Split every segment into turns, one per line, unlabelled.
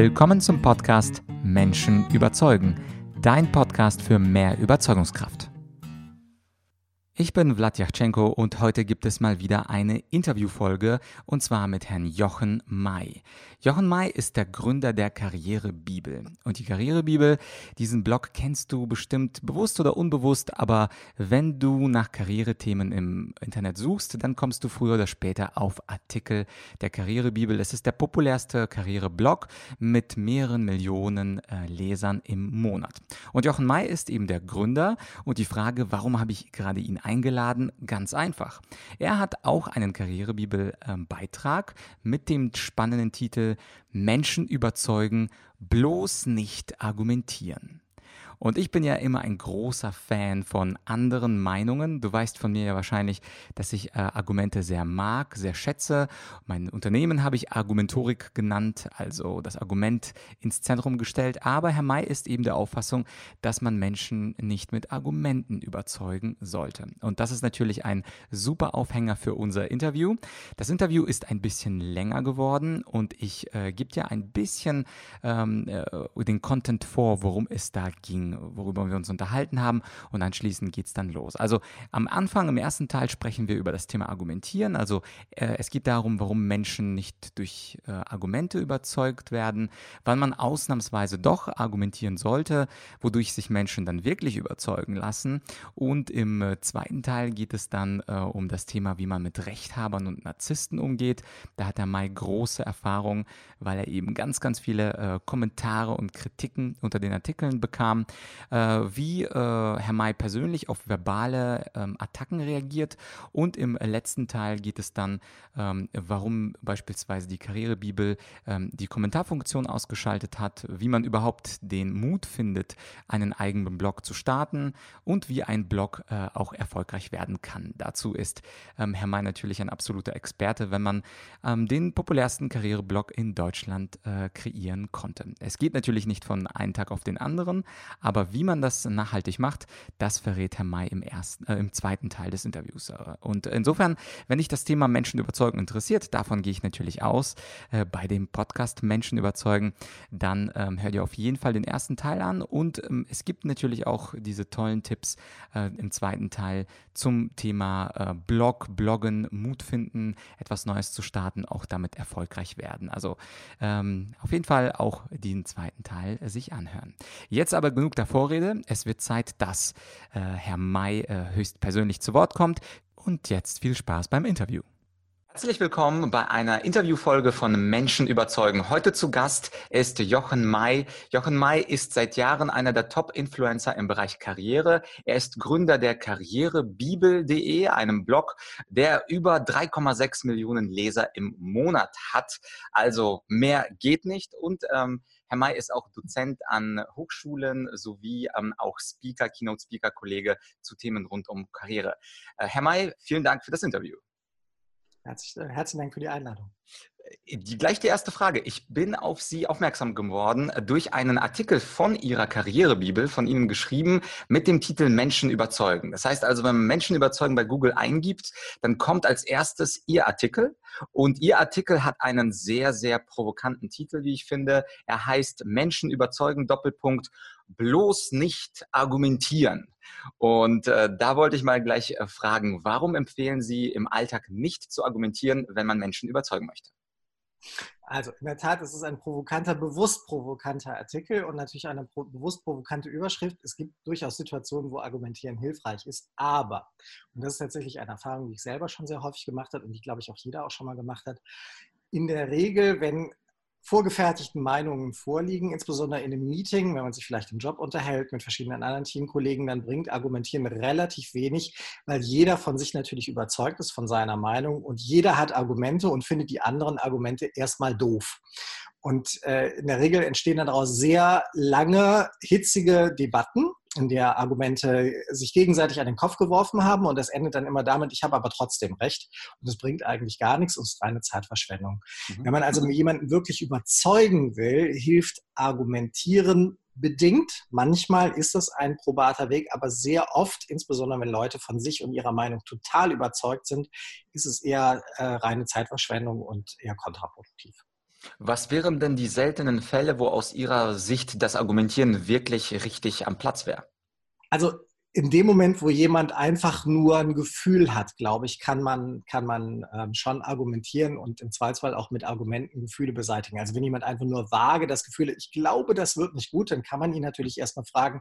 Willkommen zum Podcast Menschen überzeugen, dein Podcast für mehr Überzeugungskraft. Ich bin Vlad Yachchenko und heute gibt es mal wieder eine Interviewfolge und zwar mit Herrn Jochen May. Jochen May ist der Gründer der Karrierebibel. Und die Karrierebibel, diesen Blog kennst du bestimmt bewusst oder unbewusst, aber wenn du nach Karrierethemen im Internet suchst, dann kommst du früher oder später auf Artikel der Karrierebibel. Es ist der populärste Karriereblog mit mehreren Millionen äh, Lesern im Monat. Und Jochen May ist eben der Gründer und die Frage, warum habe ich gerade ihn eingeladen? Ganz einfach. Er hat auch einen Karrierebibel-Beitrag ähm, mit dem spannenden Titel Menschen überzeugen, bloß nicht argumentieren. Und ich bin ja immer ein großer Fan von anderen Meinungen. Du weißt von mir ja wahrscheinlich, dass ich äh, Argumente sehr mag, sehr schätze. Mein Unternehmen habe ich Argumentorik genannt, also das Argument ins Zentrum gestellt. Aber Herr May ist eben der Auffassung, dass man Menschen nicht mit Argumenten überzeugen sollte. Und das ist natürlich ein super Aufhänger für unser Interview. Das Interview ist ein bisschen länger geworden und ich äh, gebe dir ein bisschen ähm, äh, den Content vor, worum es da ging worüber wir uns unterhalten haben. Und anschließend geht es dann los. Also am Anfang, im ersten Teil, sprechen wir über das Thema Argumentieren. Also äh, es geht darum, warum Menschen nicht durch äh, Argumente überzeugt werden, wann man ausnahmsweise doch argumentieren sollte, wodurch sich Menschen dann wirklich überzeugen lassen. Und im äh, zweiten Teil geht es dann äh, um das Thema, wie man mit Rechthabern und Narzissten umgeht. Da hat der Mai große Erfahrung, weil er eben ganz, ganz viele äh, Kommentare und Kritiken unter den Artikeln bekam wie äh, Herr May persönlich auf verbale ähm, Attacken reagiert. Und im letzten Teil geht es dann, ähm, warum beispielsweise die Karrierebibel ähm, die Kommentarfunktion ausgeschaltet hat, wie man überhaupt den Mut findet, einen eigenen Blog zu starten und wie ein Blog äh, auch erfolgreich werden kann. Dazu ist Herr May natürlich ein absoluter Experte, wenn man den populärsten Karriereblog in Deutschland äh, kreieren konnte. Es geht natürlich nicht von einem Tag auf den anderen, aber wie man das nachhaltig macht, das verrät Herr May im, ersten, äh, im zweiten Teil des Interviews. Und insofern, wenn dich das Thema Menschen überzeugen interessiert, davon gehe ich natürlich aus, äh, bei dem Podcast Menschen überzeugen, dann ähm, hör dir auf jeden Fall den ersten Teil an. Und ähm, es gibt natürlich auch diese tollen Tipps äh, im zweiten Teil zum Thema äh, Blog, Bloggen, Mut finden, etwas Neues zu starten, auch damit erfolgreich werden. Also ähm, auf jeden Fall auch den zweiten Teil sich anhören. Jetzt aber genug der Vorrede. Es wird Zeit, dass äh, Herr May äh, höchstpersönlich zu Wort kommt. Und jetzt viel Spaß beim Interview. Herzlich willkommen bei einer Interviewfolge von Menschen überzeugen. Heute zu Gast ist Jochen May. Jochen May ist seit Jahren einer der Top-Influencer im Bereich Karriere. Er ist Gründer der Karrierebibel.de, einem Blog, der über 3,6 Millionen Leser im Monat hat. Also mehr geht nicht. Und ähm, Herr May ist auch Dozent an Hochschulen sowie ähm, auch Speaker, Keynote-Speaker-Kollege zu Themen rund um Karriere. Äh, Herr May, vielen Dank für das Interview.
Äh, herzlichen Dank für die Einladung.
Die, gleich die erste Frage. Ich bin auf Sie aufmerksam geworden durch einen Artikel von Ihrer Karrierebibel, von Ihnen geschrieben, mit dem Titel Menschen überzeugen. Das heißt also, wenn man Menschen überzeugen bei Google eingibt, dann kommt als erstes Ihr Artikel. Und Ihr Artikel hat einen sehr, sehr provokanten Titel, wie ich finde. Er heißt Menschen überzeugen, Doppelpunkt, bloß nicht argumentieren. Und äh, da wollte ich mal gleich äh, fragen, warum empfehlen Sie im Alltag nicht zu argumentieren, wenn man Menschen überzeugen möchte?
Also in der Tat ist es ein provokanter, bewusst provokanter Artikel und natürlich eine pro bewusst provokante Überschrift. Es gibt durchaus Situationen, wo Argumentieren hilfreich ist, aber, und das ist tatsächlich eine Erfahrung, die ich selber schon sehr häufig gemacht habe und die, glaube ich, auch jeder auch schon mal gemacht hat, in der Regel, wenn vorgefertigten Meinungen vorliegen, insbesondere in einem Meeting, wenn man sich vielleicht im Job unterhält mit verschiedenen anderen Teamkollegen, dann bringt Argumentieren relativ wenig, weil jeder von sich natürlich überzeugt ist von seiner Meinung und jeder hat Argumente und findet die anderen Argumente erstmal doof. Und äh, in der Regel entstehen daraus sehr lange, hitzige Debatten, in der Argumente sich gegenseitig an den Kopf geworfen haben und das endet dann immer damit, ich habe aber trotzdem recht und das bringt eigentlich gar nichts und ist reine Zeitverschwendung. Mhm. Wenn man also jemanden wirklich überzeugen will, hilft Argumentieren bedingt. Manchmal ist es ein probater Weg, aber sehr oft, insbesondere wenn Leute von sich und ihrer Meinung total überzeugt sind, ist es eher äh, reine Zeitverschwendung und eher kontraproduktiv.
Was wären denn die seltenen Fälle, wo aus Ihrer Sicht das Argumentieren wirklich richtig am Platz wäre?
Also in dem Moment, wo jemand einfach nur ein Gefühl hat, glaube ich, kann man, kann man ähm, schon argumentieren und im Zweifelsfall auch mit Argumenten Gefühle beseitigen. Also wenn jemand einfach nur vage das Gefühl hat, ich glaube, das wird nicht gut, dann kann man ihn natürlich erstmal fragen,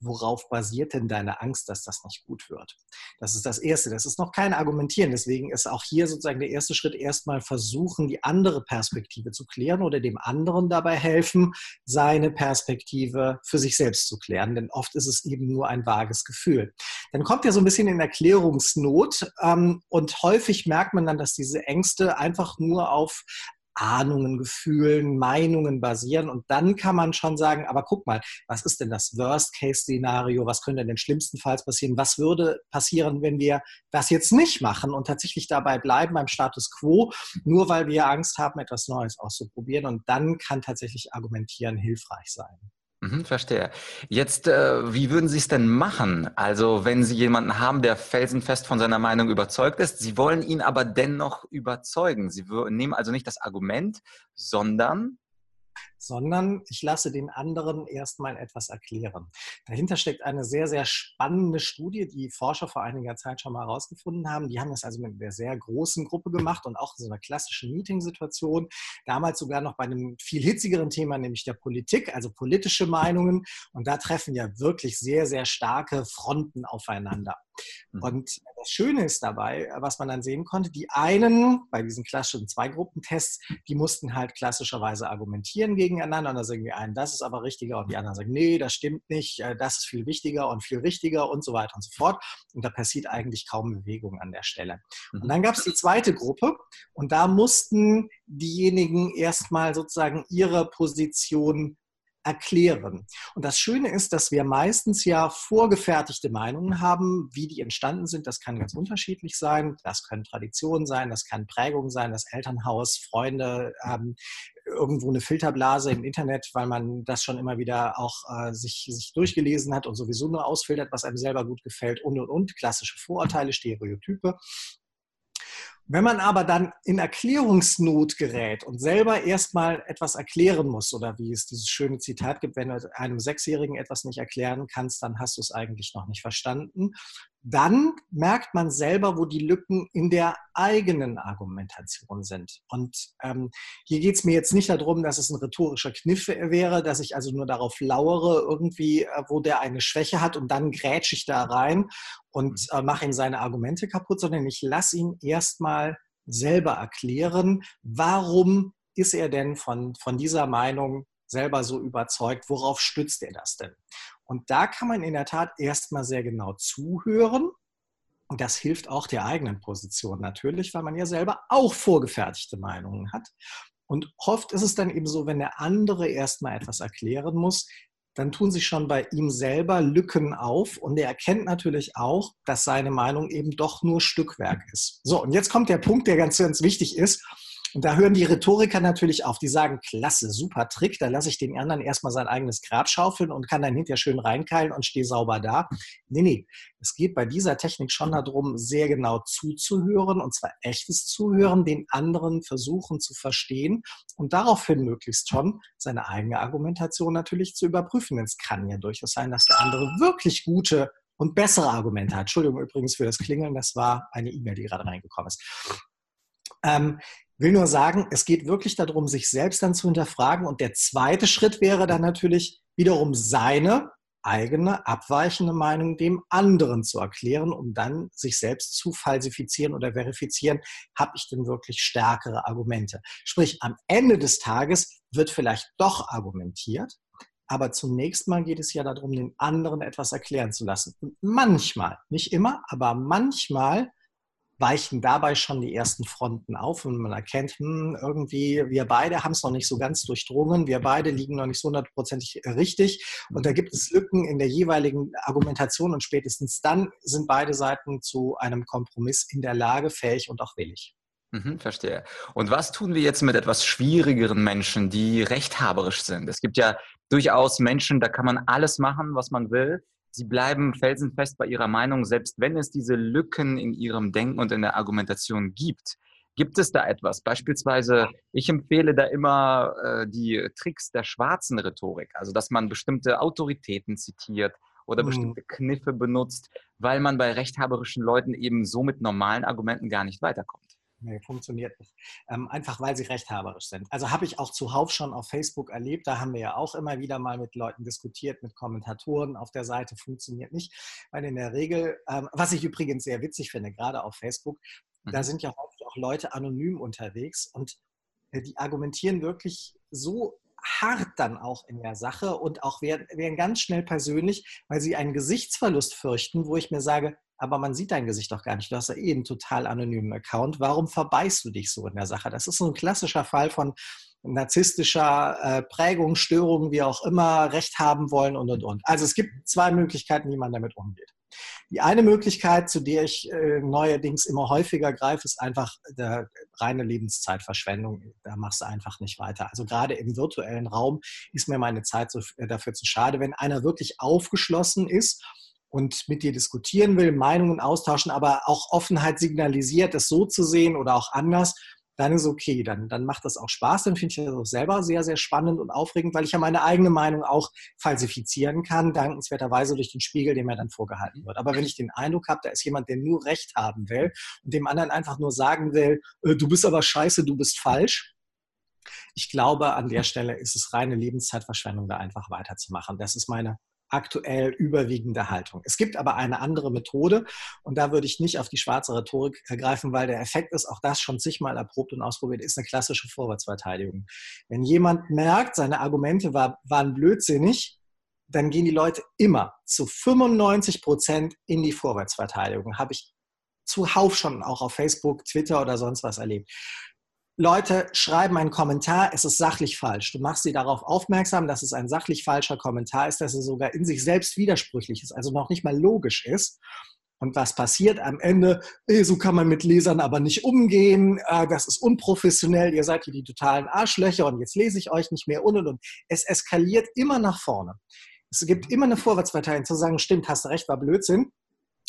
worauf basiert denn deine Angst, dass das nicht gut wird? Das ist das Erste. Das ist noch kein Argumentieren. Deswegen ist auch hier sozusagen der erste Schritt erstmal versuchen, die andere Perspektive zu klären oder dem anderen dabei helfen, seine Perspektive für sich selbst zu klären. Denn oft ist es eben nur ein vages Gefühl. Dann kommt ja so ein bisschen in Erklärungsnot ähm, und häufig merkt man dann, dass diese Ängste einfach nur auf Ahnungen, Gefühlen, Meinungen basieren. Und dann kann man schon sagen, aber guck mal, was ist denn das Worst-Case-Szenario? Was könnte denn schlimmstenfalls passieren? Was würde passieren, wenn wir das jetzt nicht machen und tatsächlich dabei bleiben beim Status quo, nur weil wir Angst haben, etwas Neues auszuprobieren? Und dann kann tatsächlich Argumentieren hilfreich sein.
Mhm, verstehe. Jetzt, äh, wie würden Sie es denn machen? Also, wenn Sie jemanden haben, der felsenfest von seiner Meinung überzeugt ist, Sie wollen ihn aber dennoch überzeugen. Sie nehmen also nicht das Argument, sondern
sondern ich lasse den anderen erstmal etwas erklären. Dahinter steckt eine sehr, sehr spannende Studie, die Forscher vor einiger Zeit schon mal herausgefunden haben. Die haben das also mit einer sehr großen Gruppe gemacht und auch in so einer klassischen Meeting-Situation. Damals sogar noch bei einem viel hitzigeren Thema, nämlich der Politik, also politische Meinungen. Und da treffen ja wirklich sehr, sehr starke Fronten aufeinander. Mhm. Und das Schöne ist dabei, was man dann sehen konnte, die einen bei diesen klassischen Zwei-Gruppen-Tests, die mussten halt klassischerweise argumentieren gegeneinander und da sagen die einen, das ist aber richtiger und die anderen sagen, nee, das stimmt nicht, äh, das ist viel wichtiger und viel richtiger und so weiter und so fort. Und da passiert eigentlich kaum Bewegung an der Stelle. Und mhm. dann gab es die zweite Gruppe und da mussten diejenigen erstmal sozusagen ihre Position erklären. Und das Schöne ist, dass wir meistens ja vorgefertigte Meinungen haben, wie die entstanden sind. Das kann ganz unterschiedlich sein. Das können Traditionen sein, das kann Prägung sein, das Elternhaus, Freunde, ähm, irgendwo eine Filterblase im Internet, weil man das schon immer wieder auch äh, sich, sich durchgelesen hat und sowieso nur ausfiltert, was einem selber gut gefällt und und und. Klassische Vorurteile, Stereotype. Wenn man aber dann in Erklärungsnot gerät und selber erstmal etwas erklären muss, oder wie es dieses schöne Zitat gibt, wenn du einem Sechsjährigen etwas nicht erklären kannst, dann hast du es eigentlich noch nicht verstanden, dann merkt man selber, wo die Lücken in der eigenen Argumentation sind. Und ähm, hier geht es mir jetzt nicht darum, dass es ein rhetorischer Kniff wäre, dass ich also nur darauf lauere, irgendwie, äh, wo der eine Schwäche hat und dann grätsche ich da rein und mhm. äh, mache ihm seine Argumente kaputt, sondern ich lasse ihn erstmal selber erklären, warum ist er denn von, von dieser Meinung selber so überzeugt, worauf stützt er das denn? Und da kann man in der Tat erstmal sehr genau zuhören. Und das hilft auch der eigenen Position natürlich, weil man ja selber auch vorgefertigte Meinungen hat. Und oft ist es dann eben so, wenn der andere erstmal etwas erklären muss, dann tun sich schon bei ihm selber Lücken auf und er erkennt natürlich auch, dass seine Meinung eben doch nur Stückwerk ist. So, und jetzt kommt der Punkt, der ganz, ganz wichtig ist. Und da hören die Rhetoriker natürlich auf. Die sagen, klasse, super Trick, da lasse ich den anderen erstmal sein eigenes Grab schaufeln und kann dann hinterher schön reinkeilen und stehe sauber da. Nee, nee, es geht bei dieser Technik schon darum, sehr genau zuzuhören und zwar echtes Zuhören, den anderen versuchen zu verstehen und daraufhin möglichst schon seine eigene Argumentation natürlich zu überprüfen. Denn es kann ja durchaus sein, dass der andere wirklich gute und bessere Argumente hat. Entschuldigung übrigens für das Klingeln, das war eine E-Mail, die gerade reingekommen ist. Ähm, will nur sagen, es geht wirklich darum, sich selbst dann zu hinterfragen. Und der zweite Schritt wäre dann natürlich wiederum seine eigene abweichende Meinung dem anderen zu erklären, um dann sich selbst zu falsifizieren oder verifizieren, habe ich denn wirklich stärkere Argumente. Sprich, am Ende des Tages wird vielleicht doch argumentiert, aber zunächst mal geht es ja darum, den anderen etwas erklären zu lassen. Und manchmal, nicht immer, aber manchmal weichen dabei schon die ersten Fronten auf und man erkennt, hm, irgendwie, wir beide haben es noch nicht so ganz durchdrungen, wir beide liegen noch nicht so hundertprozentig richtig und da gibt es Lücken in der jeweiligen Argumentation und spätestens dann sind beide Seiten zu einem Kompromiss in der Lage, fähig und auch willig.
Mhm, verstehe. Und was tun wir jetzt mit etwas schwierigeren Menschen, die rechthaberisch sind? Es gibt ja durchaus Menschen, da kann man alles machen, was man will. Sie bleiben felsenfest bei ihrer Meinung, selbst wenn es diese Lücken in ihrem Denken und in der Argumentation gibt. Gibt es da etwas? Beispielsweise, ich empfehle da immer äh, die Tricks der schwarzen Rhetorik, also dass man bestimmte Autoritäten zitiert oder mhm. bestimmte Kniffe benutzt, weil man bei rechthaberischen Leuten eben so mit normalen Argumenten gar nicht weiterkommt.
Nee, funktioniert nicht. Ähm, einfach weil sie rechthaberisch sind. Also habe ich auch zuhauf schon auf Facebook erlebt. Da haben wir ja auch immer wieder mal mit Leuten diskutiert, mit Kommentatoren auf der Seite. Funktioniert nicht. Weil in der Regel, ähm, was ich übrigens sehr witzig finde, gerade auf Facebook, mhm. da sind ja häufig auch Leute anonym unterwegs und äh, die argumentieren wirklich so hart dann auch in der Sache und auch werden, werden ganz schnell persönlich, weil sie einen Gesichtsverlust fürchten, wo ich mir sage, aber man sieht dein Gesicht doch gar nicht. Du hast ja eh einen total anonymen Account. Warum verbeißt du dich so in der Sache? Das ist so ein klassischer Fall von narzisstischer äh, Prägung, Störung, wie auch immer, Recht haben wollen und, und, und. Also es gibt zwei Möglichkeiten, wie man damit umgeht. Die eine Möglichkeit, zu der ich äh, neuerdings immer häufiger greife, ist einfach der reine Lebenszeitverschwendung. Da machst du einfach nicht weiter. Also gerade im virtuellen Raum ist mir meine Zeit so, äh, dafür zu schade. Wenn einer wirklich aufgeschlossen ist und mit dir diskutieren will, Meinungen austauschen, aber auch Offenheit signalisiert, das so zu sehen oder auch anders, dann ist okay, dann, dann macht das auch Spaß, dann finde ich das auch selber sehr, sehr spannend und aufregend, weil ich ja meine eigene Meinung auch falsifizieren kann, dankenswerterweise durch den Spiegel, der mir dann vorgehalten wird. Aber wenn ich den Eindruck habe, da ist jemand, der nur Recht haben will und dem anderen einfach nur sagen will, äh, du bist aber scheiße, du bist falsch, ich glaube, an der Stelle ist es reine Lebenszeitverschwendung, da einfach weiterzumachen. Das ist meine aktuell überwiegende Haltung. Es gibt aber eine andere Methode und da würde ich nicht auf die schwarze Rhetorik ergreifen, weil der Effekt ist, auch das schon zigmal erprobt und ausprobiert, ist eine klassische Vorwärtsverteidigung. Wenn jemand merkt, seine Argumente war, waren blödsinnig, dann gehen die Leute immer zu 95 Prozent in die Vorwärtsverteidigung. Habe ich zuhauf schon auch auf Facebook, Twitter oder sonst was erlebt. Leute schreiben einen Kommentar, es ist sachlich falsch. Du machst sie darauf aufmerksam, dass es ein sachlich falscher Kommentar ist, dass er sogar in sich selbst widersprüchlich ist, also noch nicht mal logisch ist. Und was passiert am Ende? So kann man mit Lesern aber nicht umgehen. Äh, das ist unprofessionell. Ihr seid hier die totalen Arschlöcher und jetzt lese ich euch nicht mehr und und und. Es eskaliert immer nach vorne. Es gibt immer eine Vorwärtspartei zu sagen, stimmt, hast recht, war Blödsinn.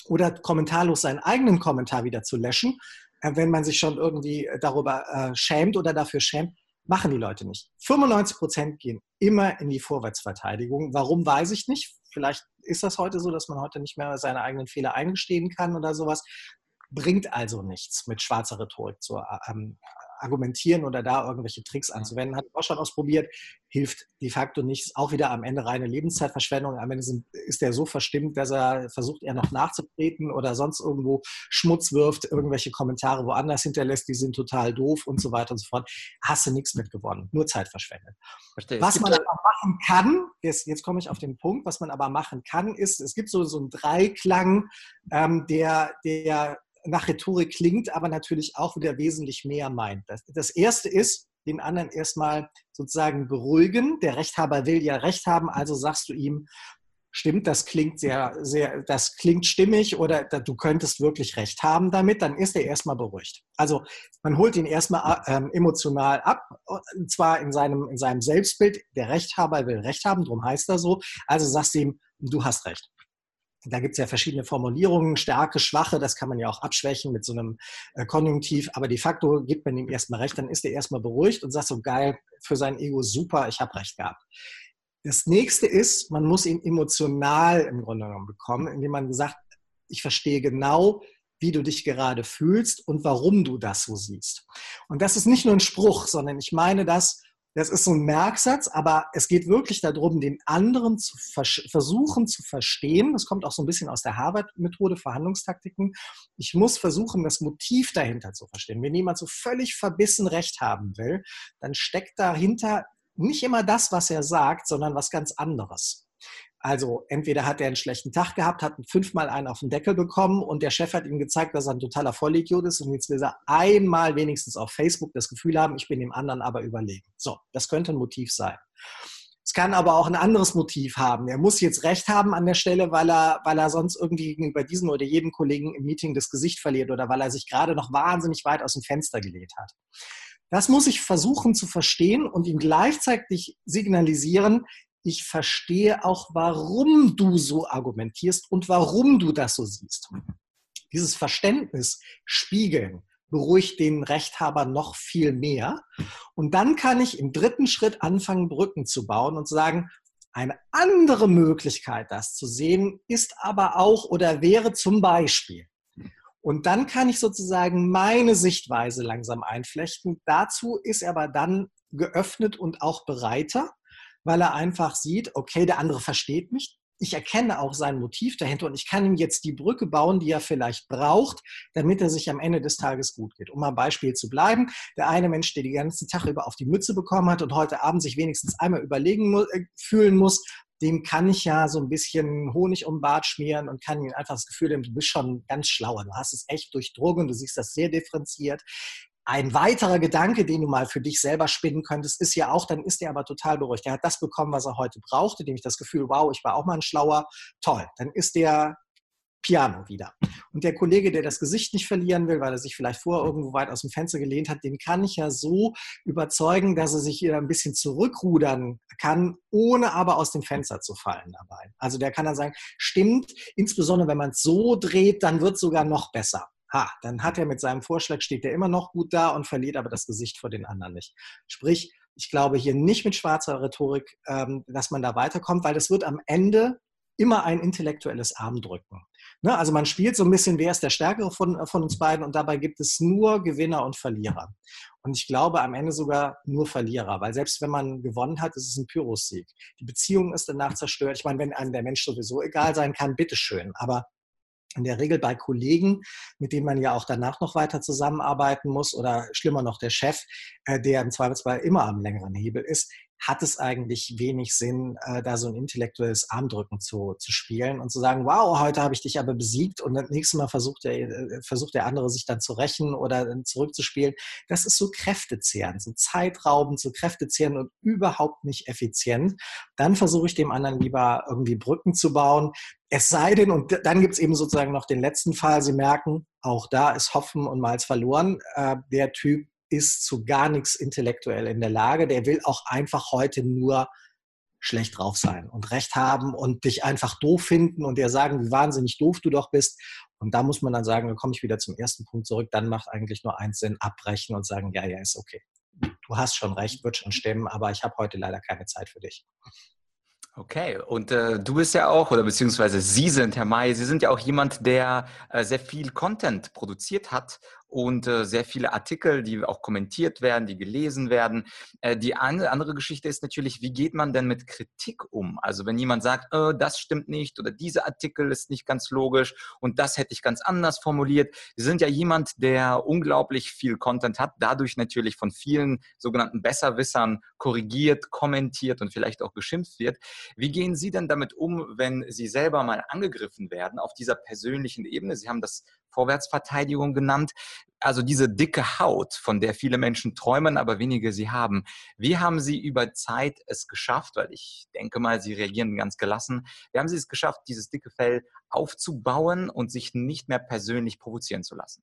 Oder kommentarlos seinen eigenen Kommentar wieder zu löschen wenn man sich schon irgendwie äh, darüber äh, schämt oder dafür schämt, machen die Leute nicht. 95 Prozent gehen immer in die Vorwärtsverteidigung. Warum, weiß ich nicht. Vielleicht ist das heute so, dass man heute nicht mehr seine eigenen Fehler eingestehen kann oder sowas. Bringt also nichts, mit schwarzer Rhetorik zu ähm, argumentieren oder da irgendwelche Tricks anzuwenden. Hat auch schon ausprobiert, hilft de facto nichts. Auch wieder am Ende reine Lebenszeitverschwendung. Am Ende sind, ist er so verstimmt, dass er versucht, er noch nachzutreten oder sonst irgendwo Schmutz wirft, irgendwelche Kommentare woanders hinterlässt, die sind total doof und so weiter und so fort. Hast du nichts mitgewonnen, nur Zeit verschwendet. Verstehe. Was man aber machen kann, jetzt, jetzt komme ich auf den Punkt, was man aber machen kann, ist, es gibt so, so einen Dreiklang, ähm, der, der nach Rhetorik klingt, aber natürlich auch wieder wesentlich mehr meint. Das, das erste ist, den anderen erstmal sozusagen beruhigen. Der Rechthaber will ja Recht haben, also sagst du ihm, stimmt, das klingt sehr, sehr, das klingt stimmig oder du könntest wirklich Recht haben damit, dann ist er erstmal beruhigt. Also man holt ihn erstmal äh, emotional ab, und zwar in seinem, in seinem Selbstbild. Der Rechthaber will Recht haben, darum heißt er so. Also sagst du ihm, du hast Recht da gibt es ja verschiedene Formulierungen, Stärke, Schwache, das kann man ja auch abschwächen mit so einem äh, Konjunktiv, aber de facto gibt man ihm erstmal recht, dann ist er erstmal beruhigt und sagt so, geil, für sein Ego super, ich habe recht gehabt. Das nächste ist, man muss ihn emotional im Grunde genommen bekommen, indem man sagt, ich verstehe genau, wie du dich gerade fühlst und warum du das so siehst. Und das ist nicht nur ein Spruch, sondern ich meine das, das ist so ein Merksatz, aber es geht wirklich darum, den anderen zu vers versuchen zu verstehen. Das kommt auch so ein bisschen aus der Harvard-Methode, Verhandlungstaktiken. Ich muss versuchen, das Motiv dahinter zu verstehen. Wenn jemand so völlig verbissen Recht haben will, dann steckt dahinter nicht immer das, was er sagt, sondern was ganz anderes. Also entweder hat er einen schlechten Tag gehabt, hat fünfmal einen auf den Deckel bekommen und der Chef hat ihm gezeigt, dass er ein totaler Vollidiot ist und jetzt will er einmal wenigstens auf Facebook das Gefühl haben, ich bin dem anderen aber überlegen. So, das könnte ein Motiv sein. Es kann aber auch ein anderes Motiv haben. Er muss jetzt Recht haben an der Stelle, weil er, weil er sonst irgendwie gegenüber diesem oder jedem Kollegen im Meeting das Gesicht verliert oder weil er sich gerade noch wahnsinnig weit aus dem Fenster gelehnt hat. Das muss ich versuchen zu verstehen und ihm gleichzeitig signalisieren, ich verstehe auch, warum du so argumentierst und warum du das so siehst. Dieses Verständnis spiegeln, beruhigt den Rechthaber noch viel mehr. Und dann kann ich im dritten Schritt anfangen, Brücken zu bauen und sagen, eine andere Möglichkeit, das zu sehen, ist aber auch oder wäre zum Beispiel. Und dann kann ich sozusagen meine Sichtweise langsam einflechten. Dazu ist er aber dann geöffnet und auch bereiter, weil er einfach sieht, okay, der andere versteht mich, ich erkenne auch sein Motiv dahinter und ich kann ihm jetzt die Brücke bauen, die er vielleicht braucht, damit er sich am Ende des Tages gut geht. Um am Beispiel zu bleiben, der eine Mensch, der den ganzen Tag über auf die Mütze bekommen hat und heute Abend sich wenigstens einmal überlegen äh, fühlen muss, dem kann ich ja so ein bisschen Honig um den Bart schmieren und kann ihm einfach das Gefühl geben, du bist schon ganz schlauer. Du hast es echt durchdrungen, du siehst das sehr differenziert. Ein weiterer Gedanke, den du mal für dich selber spinnen könntest, ist ja auch, dann ist er aber total beruhigt. Er hat das bekommen, was er heute brauchte, nämlich das Gefühl, wow, ich war auch mal ein Schlauer. Toll. Dann ist der Piano wieder. Und der Kollege, der das Gesicht nicht verlieren will, weil er sich vielleicht vorher irgendwo weit aus dem Fenster gelehnt hat, den kann ich ja so überzeugen, dass er sich hier ein bisschen zurückrudern kann, ohne aber aus dem Fenster zu fallen dabei. Also der kann dann sagen, stimmt, insbesondere wenn man es so dreht, dann wird es sogar noch besser ha, dann hat er mit seinem Vorschlag, steht er immer noch gut da und verliert aber das Gesicht vor den anderen nicht. Sprich, ich glaube hier nicht mit schwarzer Rhetorik, ähm, dass man da weiterkommt, weil das wird am Ende immer ein intellektuelles Armdrücken. Ne? Also man spielt so ein bisschen, wer ist der Stärkere von, äh, von uns beiden und dabei gibt es nur Gewinner und Verlierer. Und ich glaube am Ende sogar nur Verlierer, weil selbst wenn man gewonnen hat, ist es ein Pyrrhus-Sieg. Die Beziehung ist danach zerstört. Ich meine, wenn einem der Mensch sowieso egal sein kann, bitteschön. Aber in der Regel bei Kollegen, mit denen man ja auch danach noch weiter zusammenarbeiten muss oder schlimmer noch der Chef, äh, der im Zweifelsfall immer am längeren Hebel ist, hat es eigentlich wenig Sinn, äh, da so ein intellektuelles Armdrücken zu, zu spielen und zu sagen, wow, heute habe ich dich aber besiegt und das nächste Mal versucht der, äh, versucht der andere sich dann zu rächen oder zurückzuspielen. Das ist so kräftezehrend, so zeitraubend, so kräftezehrend und überhaupt nicht effizient. Dann versuche ich dem anderen lieber irgendwie Brücken zu bauen. Es sei denn, und dann gibt es eben sozusagen noch den letzten Fall, Sie merken, auch da ist Hopfen und Malz verloren. Äh, der Typ ist zu gar nichts intellektuell in der Lage. Der will auch einfach heute nur schlecht drauf sein und recht haben und dich einfach doof finden und dir sagen, wie wahnsinnig doof du doch bist. Und da muss man dann sagen, dann komme ich wieder zum ersten Punkt zurück. Dann macht eigentlich nur eins Sinn, abbrechen und sagen, ja, ja, ist okay. Du hast schon recht, wird schon stimmen, aber ich habe heute leider keine Zeit für dich.
Okay, und äh, du bist ja auch, oder beziehungsweise Sie sind, Herr May, Sie sind ja auch jemand, der äh, sehr viel Content produziert hat und äh, sehr viele Artikel, die auch kommentiert werden, die gelesen werden. Äh, die eine, andere Geschichte ist natürlich, wie geht man denn mit Kritik um? Also wenn jemand sagt, äh, das stimmt nicht oder dieser Artikel ist nicht ganz logisch und das hätte ich ganz anders formuliert. Sie sind ja jemand, der unglaublich viel Content hat, dadurch natürlich von vielen sogenannten Besserwissern korrigiert, kommentiert und vielleicht auch geschimpft wird. Wie gehen Sie denn damit um, wenn Sie selber mal angegriffen werden auf dieser persönlichen Ebene? Sie haben das Vorwärtsverteidigung genannt. Also diese dicke Haut, von der viele Menschen träumen, aber wenige sie haben. Wie haben Sie über Zeit es geschafft, weil ich denke mal, Sie reagieren ganz gelassen, wie haben Sie es geschafft, dieses dicke Fell aufzubauen und sich nicht mehr persönlich provozieren zu lassen?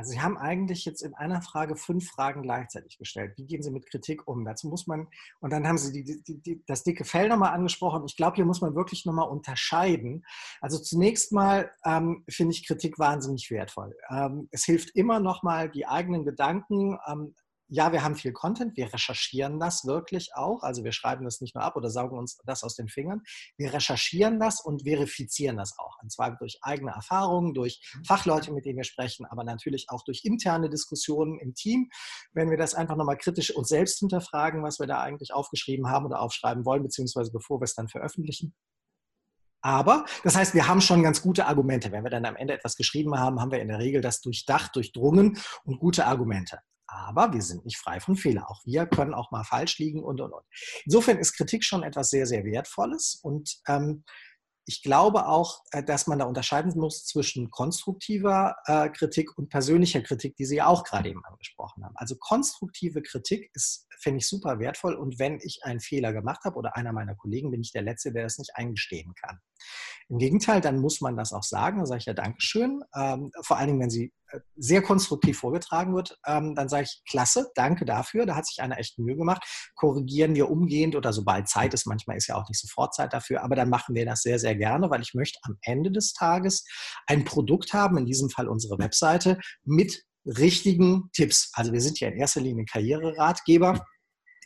Also Sie haben eigentlich jetzt in einer Frage fünf Fragen gleichzeitig gestellt. Wie gehen Sie mit Kritik um? Dazu muss man, und dann haben Sie die, die, die, das dicke Fell nochmal angesprochen. Ich glaube, hier muss man wirklich nochmal unterscheiden. Also zunächst mal ähm, finde ich Kritik wahnsinnig wertvoll. Ähm, es hilft immer nochmal, die eigenen Gedanken ähm, ja, wir haben viel Content, wir recherchieren das wirklich auch. Also wir schreiben das nicht nur ab oder saugen uns das aus den Fingern. Wir recherchieren das und verifizieren das auch. Und zwar durch eigene Erfahrungen, durch mhm. Fachleute, mit denen wir sprechen, aber natürlich auch durch interne Diskussionen im Team. Wenn wir das einfach nochmal kritisch uns selbst hinterfragen, was wir da eigentlich aufgeschrieben haben oder aufschreiben wollen, beziehungsweise bevor wir es dann veröffentlichen. Aber das heißt, wir haben schon ganz gute Argumente. Wenn wir dann am Ende etwas geschrieben haben, haben wir in der Regel das durchdacht, durchdrungen und gute Argumente. Aber wir sind nicht frei von Fehlern. Auch wir können auch mal falsch liegen und, und, und. Insofern ist Kritik schon etwas sehr, sehr Wertvolles. Und ähm, ich glaube auch, äh, dass man da unterscheiden muss zwischen konstruktiver äh, Kritik und persönlicher Kritik, die Sie ja auch gerade eben angesprochen haben. Also konstruktive Kritik ist, finde ich, super wertvoll. Und wenn ich einen Fehler gemacht habe oder einer meiner Kollegen, bin ich der Letzte, der das nicht eingestehen kann. Im Gegenteil, dann muss man das auch sagen. Da sage ich ja Dankeschön. Ähm, vor allen Dingen, wenn sie sehr konstruktiv vorgetragen wird, ähm, dann sage ich, klasse, danke dafür. Da hat sich einer echt Mühe gemacht. Korrigieren wir umgehend oder sobald Zeit ist. Manchmal ist ja auch nicht sofort Zeit dafür, aber dann machen wir das sehr, sehr gerne, weil ich möchte am Ende des Tages ein Produkt haben, in diesem Fall unsere Webseite, mit richtigen Tipps. Also wir sind ja in erster Linie Karriereratgeber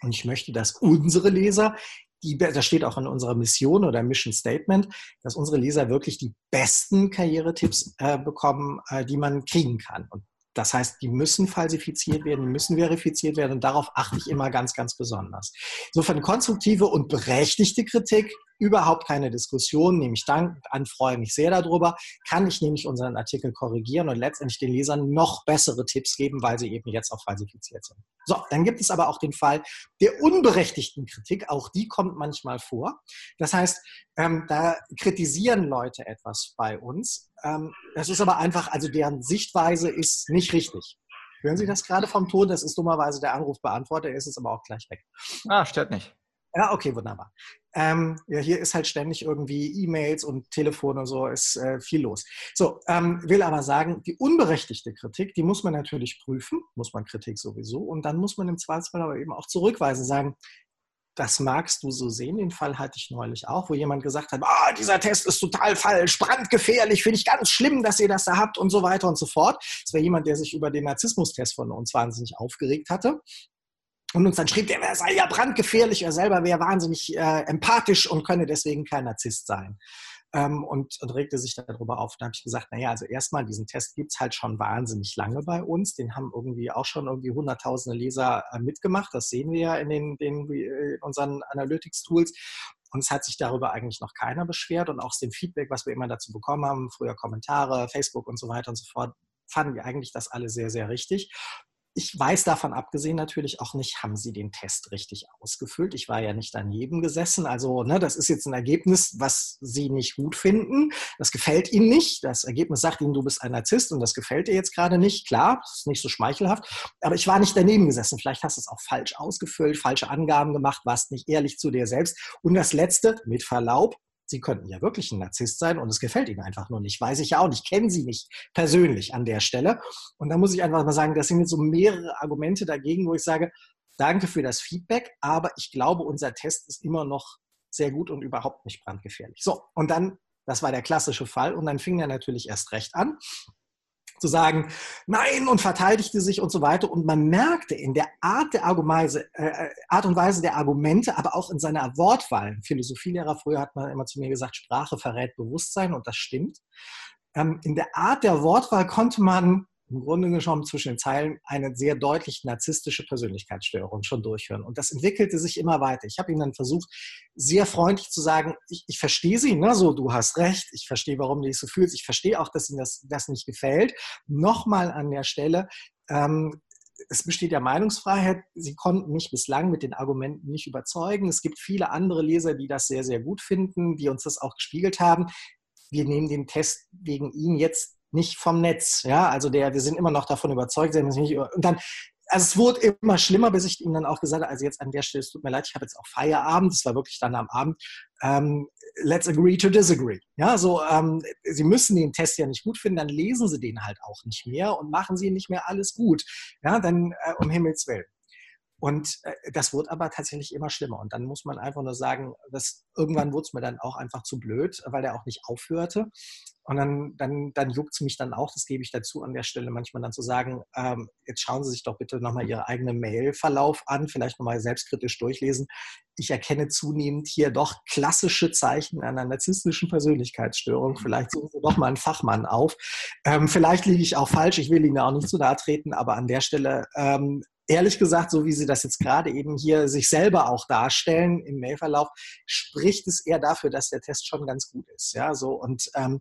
und ich möchte, dass unsere Leser die, das steht auch in unserer Mission oder Mission Statement, dass unsere Leser wirklich die besten Karrieretipps äh, bekommen, äh, die man kriegen kann. Und das heißt, die müssen falsifiziert werden, die müssen verifiziert werden und darauf achte ich immer ganz, ganz besonders. Insofern konstruktive und berechtigte Kritik überhaupt keine Diskussion, nehme ich Dank an, freue mich sehr darüber, kann ich nämlich unseren Artikel korrigieren und letztendlich den Lesern noch bessere Tipps geben, weil sie eben jetzt auch falsifiziert sind. So, dann gibt es aber auch den Fall der unberechtigten Kritik, auch die kommt manchmal vor. Das heißt, ähm, da kritisieren Leute etwas bei uns. Ähm, das ist aber einfach, also deren Sichtweise ist nicht richtig. Hören Sie das gerade vom Ton? Das ist dummerweise der Anrufbeantworter, er ist jetzt aber auch gleich weg.
Ah, stört nicht.
Ja, okay, wunderbar. Ähm, ja, hier ist halt ständig irgendwie E-Mails und Telefon und so, ist äh, viel los. So, ähm, will aber sagen, die unberechtigte Kritik, die muss man natürlich prüfen, muss man Kritik sowieso, und dann muss man im Zweifelsfall aber eben auch zurückweisen, sagen, das magst du so sehen. Den Fall hatte ich neulich auch, wo jemand gesagt hat, ah, dieser Test ist total falsch, brandgefährlich, finde ich ganz schlimm, dass ihr das da habt und so weiter und so fort. Das war jemand, der sich über den Narzissmustest von uns wahnsinnig aufgeregt hatte und uns dann schrieb, der sei ja brandgefährlich, er selber wäre wahnsinnig äh, empathisch und könne deswegen kein Narzisst sein. Ähm, und, und, regte sich darüber auf. Dann habe ich gesagt, naja, also erstmal, diesen Test gibt es halt schon wahnsinnig lange bei uns. Den haben irgendwie auch schon irgendwie hunderttausende Leser äh, mitgemacht. Das sehen wir ja in, den, den in unseren Analytics-Tools. Und es hat sich darüber eigentlich noch keiner beschwert. Und auch aus dem Feedback, was wir immer dazu bekommen haben, früher Kommentare, Facebook und so weiter und so fort, fanden wir eigentlich das alle sehr, sehr richtig ich weiß davon abgesehen natürlich auch nicht, haben Sie den Test richtig ausgefüllt? Ich war ja nicht daneben gesessen. Also, ne, das ist jetzt ein Ergebnis, was Sie nicht gut finden. Das gefällt Ihnen nicht. Das Ergebnis sagt Ihnen, du bist ein Narzisst und das gefällt dir jetzt gerade nicht. Klar, das ist nicht so schmeichelhaft. Aber ich war nicht daneben gesessen. Vielleicht hast du es auch falsch ausgefüllt, falsche Angaben gemacht, warst nicht ehrlich zu dir selbst. Und das Letzte, mit Verlaub, Sie könnten ja wirklich ein Narzisst sein und es gefällt Ihnen einfach nur nicht. Weiß ich ja auch nicht. Kennen Sie nicht persönlich an der Stelle. Und da muss ich einfach mal sagen, das sind jetzt so mehrere Argumente dagegen, wo ich sage, danke für das Feedback, aber ich glaube, unser Test ist immer noch sehr gut und überhaupt nicht brandgefährlich. So, und dann, das war der klassische Fall, und dann fing er natürlich erst recht an zu sagen, nein und verteidigte sich und so weiter. Und man merkte in der Art, der Argumente, äh, äh, Art und Weise der Argumente, aber auch in seiner Wortwahl. Philosophielehrer früher hat man immer zu mir gesagt, Sprache verrät Bewusstsein und das stimmt. Ähm, in der Art der Wortwahl konnte man im Grunde genommen zwischen den Zeilen eine sehr deutlich narzisstische Persönlichkeitsstörung schon durchhören. Und das entwickelte sich immer weiter. Ich habe ihm dann versucht, sehr freundlich zu sagen, ich, ich verstehe Sie, ne, so du hast recht, ich verstehe, warum du dich so fühlst, ich verstehe auch, dass Ihnen das, das nicht gefällt. Nochmal an der Stelle, ähm, es besteht ja Meinungsfreiheit. Sie konnten mich bislang mit den Argumenten nicht überzeugen. Es gibt viele andere Leser, die das sehr, sehr gut finden, die uns das auch gespiegelt haben. Wir nehmen den Test wegen Ihnen jetzt nicht vom Netz. Ja, also der, wir sind immer noch davon überzeugt. Und dann, also es wurde immer schlimmer, bis ich ihm dann auch gesagt habe, also jetzt an der Stelle, es tut mir leid, ich habe jetzt auch Feierabend, das war wirklich dann am Abend, ähm, let's agree to disagree. Ja, so, ähm, Sie müssen den Test ja nicht gut finden, dann lesen Sie den halt auch nicht mehr und machen Sie nicht mehr alles gut. Ja, dann äh, um Himmels Willen. Und äh, das wurde aber tatsächlich immer schlimmer. Und dann muss man einfach nur sagen, dass irgendwann wurde es mir dann auch einfach zu blöd, weil der auch nicht aufhörte. Und dann, dann, dann juckt es mich dann auch, das gebe ich dazu an der Stelle manchmal dann zu sagen, ähm, jetzt schauen Sie sich doch bitte nochmal Ihren eigenen Mailverlauf an, vielleicht nochmal selbstkritisch durchlesen. Ich erkenne zunehmend hier doch klassische Zeichen einer narzisstischen Persönlichkeitsstörung. Vielleicht suchen Sie doch mal einen Fachmann auf. Ähm, vielleicht liege ich auch falsch, ich will Ihnen auch nicht zu nahe treten, aber an der Stelle ähm, ehrlich gesagt, so wie Sie das jetzt gerade eben hier sich selber auch darstellen im Mailverlauf, spricht es eher dafür, dass der Test schon ganz gut ist. Ja, so und ähm,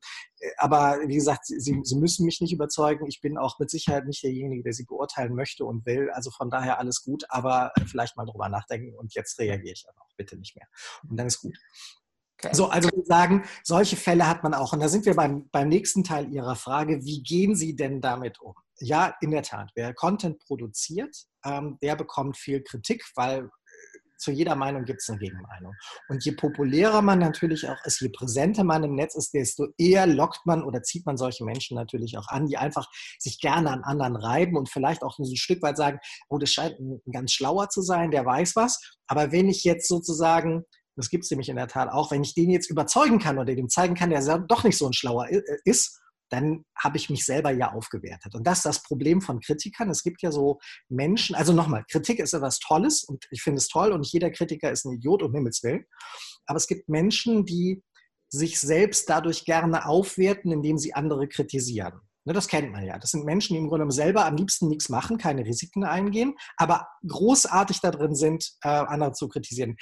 aber wie gesagt, Sie, Sie müssen mich nicht überzeugen. Ich bin auch mit Sicherheit nicht derjenige, der Sie beurteilen möchte und will. Also von daher alles gut, aber vielleicht mal drüber nachdenken und jetzt reagiere ich dann auch bitte nicht mehr. Und dann ist gut. Okay. So, also wir sagen, solche Fälle hat man auch. Und da sind wir beim, beim nächsten Teil Ihrer Frage. Wie gehen Sie denn damit um? Ja, in der Tat. Wer Content produziert, ähm, der bekommt viel Kritik, weil äh, zu jeder Meinung gibt es eine Gegenmeinung. Und je populärer man natürlich auch ist, je präsenter man im Netz ist, desto eher lockt man oder zieht man solche Menschen natürlich auch an, die einfach sich gerne an anderen reiben und vielleicht auch ein Stück weit sagen, oh, das scheint ein ganz schlauer zu sein, der weiß was. Aber wenn ich jetzt sozusagen das gibt es nämlich in der Tat auch, wenn ich den jetzt überzeugen kann oder dem zeigen kann, der doch nicht so ein schlauer ist, dann habe ich mich selber ja aufgewertet. Und das ist das Problem von Kritikern. Es gibt ja so Menschen, also nochmal, Kritik ist etwas Tolles und ich finde es toll und jeder Kritiker ist ein Idiot, um Himmels Willen. Aber es gibt Menschen, die sich selbst dadurch gerne aufwerten, indem sie andere kritisieren. Ne, das kennt man ja. Das sind Menschen, die im Grunde selber am liebsten nichts machen, keine Risiken eingehen, aber großartig darin sind, äh, andere zu kritisieren.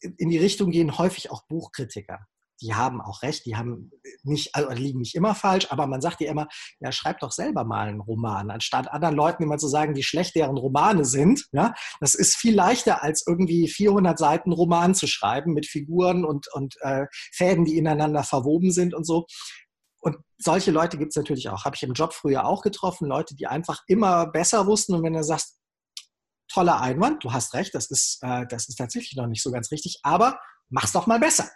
In die Richtung gehen häufig auch Buchkritiker die haben auch recht, die haben nicht, also liegen nicht immer falsch, aber man sagt ja immer, ja, schreib doch selber mal einen Roman, anstatt anderen Leuten immer zu sagen, wie schlecht deren Romane sind. Ja, das ist viel leichter, als irgendwie 400 Seiten Roman zu schreiben mit Figuren und, und äh, Fäden, die ineinander verwoben sind und so. Und solche Leute gibt es natürlich auch. Habe ich im Job früher auch getroffen, Leute, die einfach immer besser wussten. Und wenn du sagst, toller Einwand, du hast recht, das ist, äh, das ist tatsächlich noch nicht so ganz richtig, aber mach's doch mal besser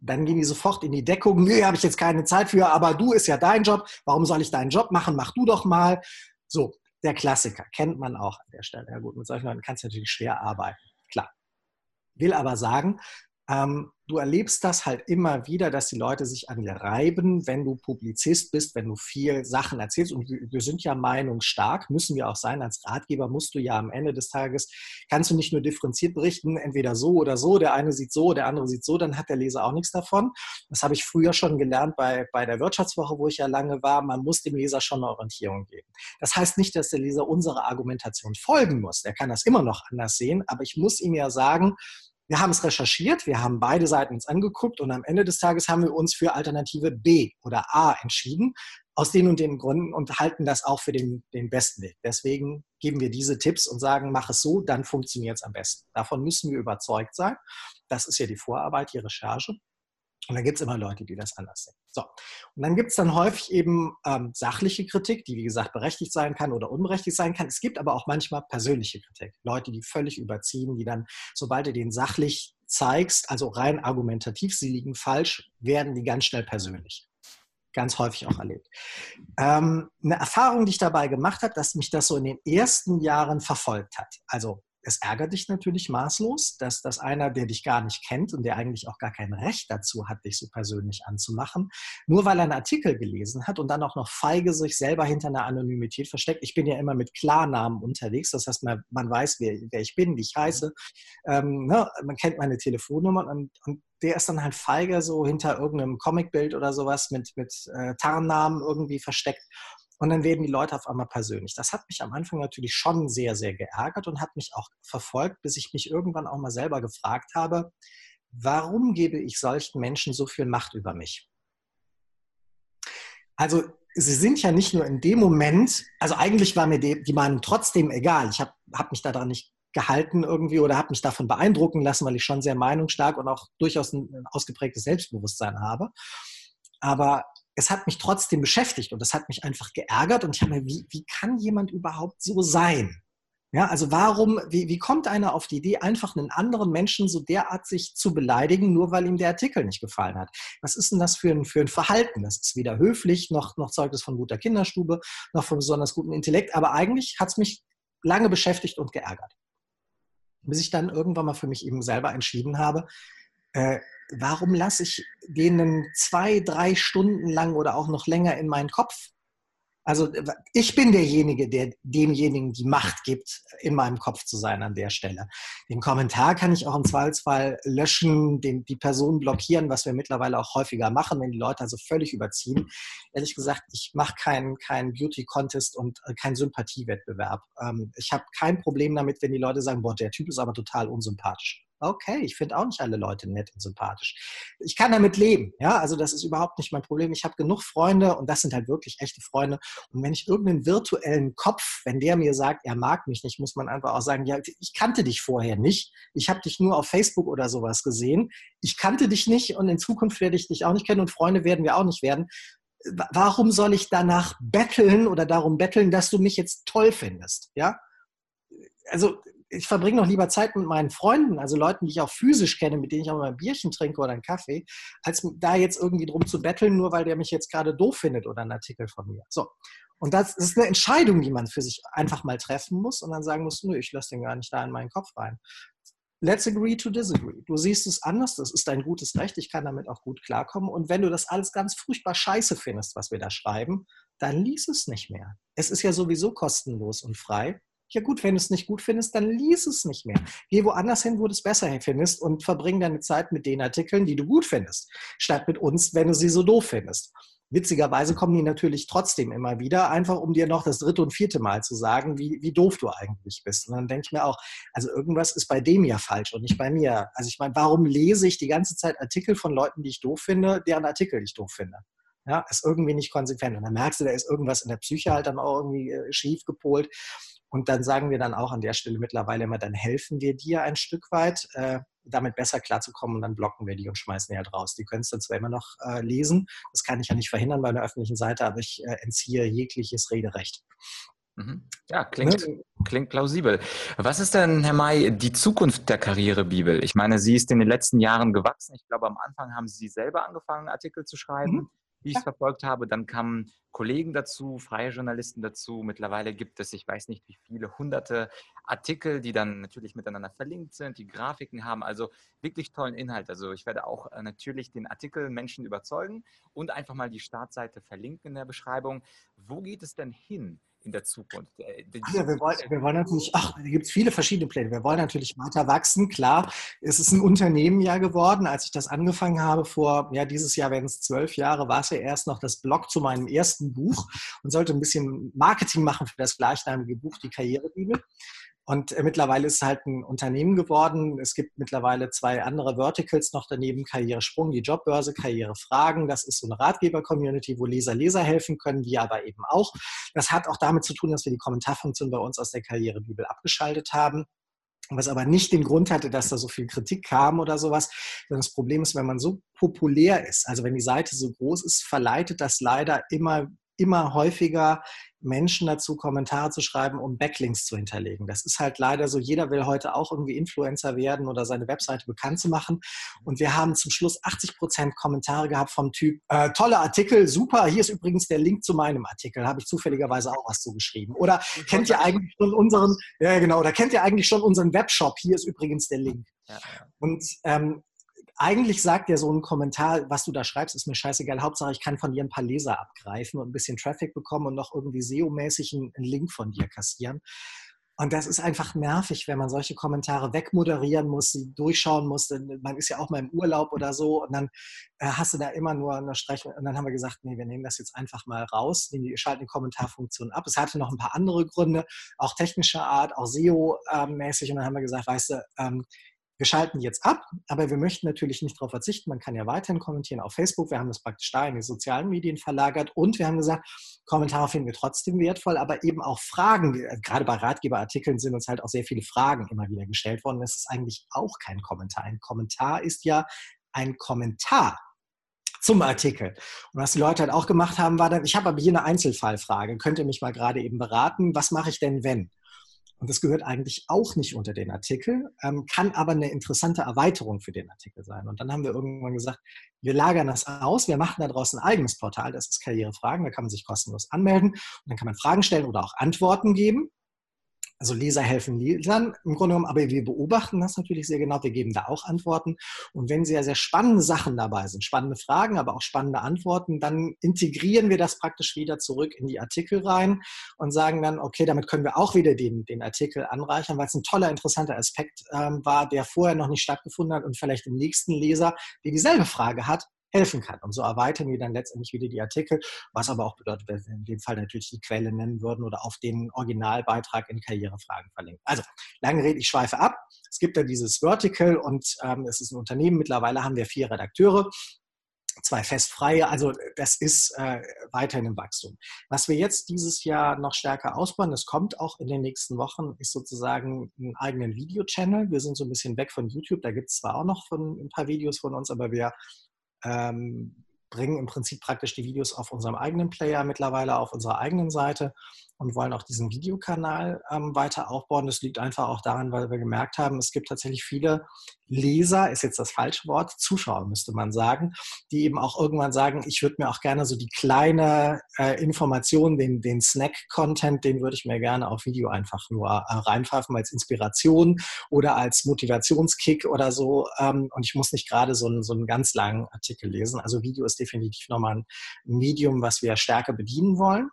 dann gehen die sofort in die Deckung. Nee, habe ich jetzt keine Zeit für, aber du ist ja dein Job. Warum soll ich deinen Job machen? Mach du doch mal. So, der Klassiker kennt man auch an der Stelle. Ja gut, mit solchen Leuten kannst du natürlich schwer arbeiten. Klar. Will aber sagen, ähm, du erlebst das halt immer wieder, dass die Leute sich an dir reiben, wenn du Publizist bist, wenn du viel Sachen erzählst. Und wir, sind ja meinungsstark, müssen wir auch sein. Als Ratgeber musst du ja am Ende des Tages, kannst du nicht nur differenziert berichten, entweder so oder so, der eine sieht so, der andere sieht so, dann hat der Leser auch nichts davon. Das habe ich früher schon gelernt bei, bei der Wirtschaftswoche, wo ich ja lange war. Man muss dem Leser schon eine Orientierung geben. Das heißt nicht, dass der Leser unserer Argumentation folgen muss. Der kann das immer noch anders sehen, aber ich muss ihm ja sagen, wir haben es recherchiert, wir haben beide Seiten uns angeguckt und am Ende des Tages haben wir uns für Alternative B oder A entschieden, aus den und den Gründen und halten das auch für den, den besten Weg. Deswegen geben wir diese Tipps und sagen, mach es so, dann funktioniert es am besten. Davon müssen wir überzeugt sein. Das ist ja die Vorarbeit, die Recherche. Und dann gibt es immer Leute, die das anders sehen. So. Und dann gibt es dann häufig eben ähm, sachliche Kritik, die wie gesagt berechtigt sein kann oder unberechtigt sein kann. Es gibt aber auch manchmal persönliche Kritik. Leute, die völlig überziehen, die dann, sobald du den sachlich zeigst, also rein argumentativ, sie liegen falsch, werden die ganz schnell persönlich. Ganz häufig auch erlebt. Ähm, eine Erfahrung, die ich dabei gemacht habe, dass mich das so in den ersten Jahren verfolgt hat. Also es ärgert dich natürlich maßlos, dass das einer, der dich gar nicht kennt und der eigentlich auch gar kein Recht dazu hat, dich so persönlich anzumachen, nur weil er einen Artikel gelesen hat und dann auch noch feige sich selber hinter einer Anonymität versteckt. Ich bin ja immer mit Klarnamen unterwegs, das heißt, man, man weiß, wer, wer, ich bin, wie ich heiße, ähm, ne? man kennt meine Telefonnummer und, und der ist dann halt feige so hinter irgendeinem Comicbild oder sowas mit, mit äh, Tarnnamen irgendwie versteckt. Und dann werden die Leute auf einmal persönlich. Das hat mich am Anfang natürlich schon sehr, sehr geärgert und hat mich auch verfolgt, bis ich mich irgendwann auch mal selber gefragt habe, warum gebe ich solchen Menschen so viel Macht über mich? Also sie sind ja nicht nur in dem Moment, also eigentlich war mir die, die Meinung trotzdem egal. Ich habe hab mich daran nicht gehalten irgendwie oder habe mich davon beeindrucken lassen, weil ich schon sehr meinungsstark und auch durchaus ein, ausgeprägtes Selbstbewusstsein habe. Aber es hat mich trotzdem beschäftigt und es hat mich einfach geärgert und ich habe mir, wie, wie kann jemand überhaupt so sein? Ja, also warum, wie, wie kommt einer auf die Idee, einfach einen anderen Menschen so derart sich zu beleidigen, nur weil ihm der Artikel nicht gefallen hat? Was ist denn das für ein, für ein Verhalten? Das ist weder höflich, noch, noch zeugt es von guter Kinderstube, noch von besonders gutem Intellekt, aber eigentlich hat es mich lange beschäftigt und geärgert. Bis ich dann irgendwann mal für mich eben selber entschieden habe, äh, warum lasse ich denen zwei, drei Stunden lang oder auch noch länger in meinen Kopf? Also ich bin derjenige, der demjenigen die Macht gibt, in meinem Kopf zu sein an der Stelle. Den Kommentar kann ich auch im Zweifelsfall löschen, den, die Person blockieren, was wir mittlerweile auch häufiger machen, wenn die Leute also völlig überziehen. Ehrlich gesagt, ich mache keinen kein Beauty-Contest und äh, keinen Sympathiewettbewerb. Ähm, ich habe kein Problem damit, wenn die Leute sagen, boah, der Typ ist aber total unsympathisch okay, ich finde auch nicht alle Leute nett und sympathisch. Ich kann damit leben, ja, also das ist überhaupt nicht mein Problem. Ich habe genug Freunde und das sind halt wirklich echte Freunde. Und wenn ich irgendeinen virtuellen Kopf, wenn der mir sagt, er mag mich nicht, muss man einfach auch sagen, ja, ich kannte dich vorher nicht. Ich habe dich nur auf Facebook oder sowas gesehen. Ich kannte dich nicht und in Zukunft werde ich dich auch nicht kennen und Freunde werden wir auch nicht werden. Warum soll ich danach betteln oder darum betteln, dass du mich jetzt toll findest? Ja, also ich verbringe noch lieber Zeit mit meinen Freunden, also Leuten, die ich auch physisch kenne, mit denen ich auch mal ein Bierchen trinke oder einen Kaffee, als da jetzt irgendwie drum zu betteln, nur weil der mich jetzt gerade doof findet oder einen Artikel von mir. So. Und das ist eine Entscheidung, die man für sich einfach mal treffen muss und dann sagen muss, nö, ich lasse den gar nicht da in meinen Kopf rein. let's agree to disagree. Du siehst es anders, das ist dein gutes Recht, ich kann damit auch gut klarkommen. Und wenn du das alles ganz furchtbar scheiße findest, was wir da schreiben, dann lies es nicht mehr. Es ist ja sowieso kostenlos und frei. Ja gut, wenn du es nicht gut findest, dann lies es nicht mehr. Geh woanders hin, wo du es besser findest und verbring deine Zeit mit den Artikeln, die du gut findest, statt mit uns, wenn du sie so doof findest. Witzigerweise kommen die natürlich trotzdem immer wieder, einfach um dir noch das dritte und vierte Mal zu sagen, wie, wie doof du eigentlich bist. Und dann denke ich mir auch, also irgendwas ist bei dem ja falsch und nicht bei mir. Also ich meine, warum lese ich die ganze Zeit Artikel von Leuten, die ich doof finde, deren Artikel ich doof finde? Ja, ist irgendwie nicht konsequent. Und dann merkst du, da ist irgendwas in der Psyche halt dann auch irgendwie äh, schief gepolt. Und dann sagen wir dann auch an der Stelle mittlerweile immer, dann helfen wir dir ein Stück weit, äh, damit besser klarzukommen und dann blocken wir die und schmeißen die halt raus. Die können es dann zwar immer noch äh, lesen, das kann ich ja nicht verhindern bei einer öffentlichen Seite, aber ich äh, entziehe jegliches Rederecht.
Mhm. Ja, klingt, ne? klingt plausibel. Was ist denn, Herr May, die Zukunft der Karrierebibel? Ich meine, sie ist in den letzten Jahren gewachsen. Ich glaube, am Anfang haben Sie selber angefangen, Artikel zu schreiben. Mhm wie ich es verfolgt habe. Dann kamen Kollegen dazu, freie Journalisten dazu. Mittlerweile gibt es, ich weiß nicht wie viele, hunderte Artikel, die dann natürlich miteinander verlinkt sind, die Grafiken haben. Also wirklich tollen Inhalt. Also ich werde auch äh, natürlich den Artikel Menschen überzeugen und einfach mal die Startseite verlinken in der Beschreibung. Wo geht es denn hin? In der Zukunft?
Äh, ja, wir wollen, wir wollen natürlich, ach, da gibt es viele verschiedene Pläne. Wir wollen natürlich weiter wachsen, klar. Es ist ein Unternehmen ja geworden. Als ich das angefangen habe, vor, ja, dieses Jahr werden es zwölf Jahre, war es ja erst noch das Blog zu meinem ersten Buch und sollte ein bisschen Marketing machen für das gleichnamige Buch, die Karrierebibel. Und äh, mittlerweile ist es halt ein Unternehmen geworden. Es gibt mittlerweile zwei andere Verticals noch daneben, Karrieresprung, die Jobbörse, Karrierefragen. Das ist so eine Ratgeber-Community, wo Leser Leser helfen können, wir aber eben auch. Das hat auch damit zu tun, dass wir die Kommentarfunktion bei uns aus der Karrierebibel abgeschaltet haben was aber nicht den Grund hatte, dass da so viel Kritik kam oder sowas. Sondern das Problem ist, wenn man so populär ist, also wenn die Seite so groß ist, verleitet das leider immer immer häufiger Menschen dazu, Kommentare zu schreiben, um Backlinks zu hinterlegen. Das ist halt leider so. Jeder will heute auch irgendwie Influencer werden oder seine Webseite bekannt zu machen. Und wir haben zum Schluss 80 Prozent Kommentare gehabt vom Typ, äh, tolle Artikel, super, hier ist übrigens der Link zu meinem Artikel, habe ich zufälligerweise auch was zugeschrieben. Oder kennt ihr eigentlich schon unseren, ja genau, oder kennt ihr eigentlich schon unseren Webshop, hier ist übrigens der Link. Ja, ja. Und ähm, eigentlich sagt ja so ein Kommentar, was du da schreibst, ist mir scheißegal. Hauptsache, ich kann von dir ein paar Leser abgreifen und ein bisschen Traffic bekommen und noch irgendwie SEO-mäßig einen, Link von dir kassieren. Und das ist einfach nervig, wenn man solche Kommentare wegmoderieren muss, sie durchschauen muss. Man ist ja auch mal im Urlaub oder so und dann äh, hast du da immer nur eine Strecke. Und dann haben wir gesagt, nee, wir nehmen das jetzt einfach mal raus, schalten die Kommentarfunktion ab. Es hatte noch ein paar andere Gründe, auch technischer Art, auch SEO-mäßig. Und dann haben wir gesagt, weißt du, ähm, wir schalten jetzt ab, aber wir möchten natürlich nicht darauf verzichten. Man kann ja weiterhin kommentieren auf Facebook. Wir haben das praktisch da in die sozialen Medien verlagert und wir haben gesagt, Kommentare finden wir trotzdem wertvoll, aber eben auch Fragen. Gerade bei Ratgeberartikeln sind uns halt auch sehr viele Fragen immer wieder gestellt worden. Das ist eigentlich auch kein Kommentar. Ein Kommentar ist ja ein Kommentar zum Artikel. Und was die Leute halt auch gemacht haben, war dann, ich habe aber hier eine Einzelfallfrage. Könnt ihr mich mal gerade eben beraten? Was mache ich denn, wenn? Und das gehört eigentlich auch nicht unter den Artikel, ähm, kann aber eine interessante Erweiterung für den Artikel sein. Und dann haben wir irgendwann gesagt, wir lagern das aus, wir machen da draußen ein eigenes Portal, das ist Karrierefragen, da kann man sich kostenlos anmelden und dann kann man Fragen stellen oder auch Antworten geben. Also Leser helfen Lesern im Grunde genommen, aber wir beobachten das natürlich sehr genau. Wir geben da auch Antworten. Und wenn sehr, sehr spannende Sachen dabei sind, spannende Fragen, aber auch spannende Antworten, dann integrieren wir das praktisch wieder zurück in die Artikel rein und sagen dann, okay, damit können wir auch wieder den, den Artikel anreichern, weil es ein toller, interessanter Aspekt ähm, war, der vorher noch nicht stattgefunden hat und vielleicht im nächsten Leser, der dieselbe Frage hat, helfen kann. Und so erweitern wir dann letztendlich wieder die Artikel, was aber auch bedeutet, wenn wir in dem Fall natürlich die Quelle nennen würden oder auf den Originalbeitrag in Karrierefragen verlinken. Also, lange Rede, ich schweife ab. Es gibt ja dieses Vertical und ähm, es ist ein Unternehmen. Mittlerweile haben wir vier Redakteure zwei festfreie. Also das ist äh, weiterhin im Wachstum. Was wir jetzt dieses Jahr noch stärker ausbauen, das kommt auch in den nächsten Wochen, ist sozusagen einen eigenen Video-Channel. Wir sind so ein bisschen weg von YouTube. Da gibt es zwar auch noch von, ein paar Videos von uns, aber wir ähm, bringen im Prinzip praktisch die Videos auf unserem eigenen Player mittlerweile auf unserer eigenen Seite und wollen auch diesen Videokanal ähm, weiter aufbauen. Das liegt einfach auch daran, weil wir gemerkt haben, es gibt tatsächlich viele Leser, ist jetzt das falsche Wort, Zuschauer müsste man sagen, die eben auch irgendwann sagen, ich würde mir auch gerne so die kleine äh, Information, den, den Snack-Content, den würde ich mir gerne auf Video einfach nur äh, reinpfeifen als Inspiration oder als Motivationskick oder so. Ähm, und ich muss nicht gerade so, so einen ganz langen Artikel lesen. Also Video ist definitiv nochmal ein Medium, was wir stärker bedienen wollen.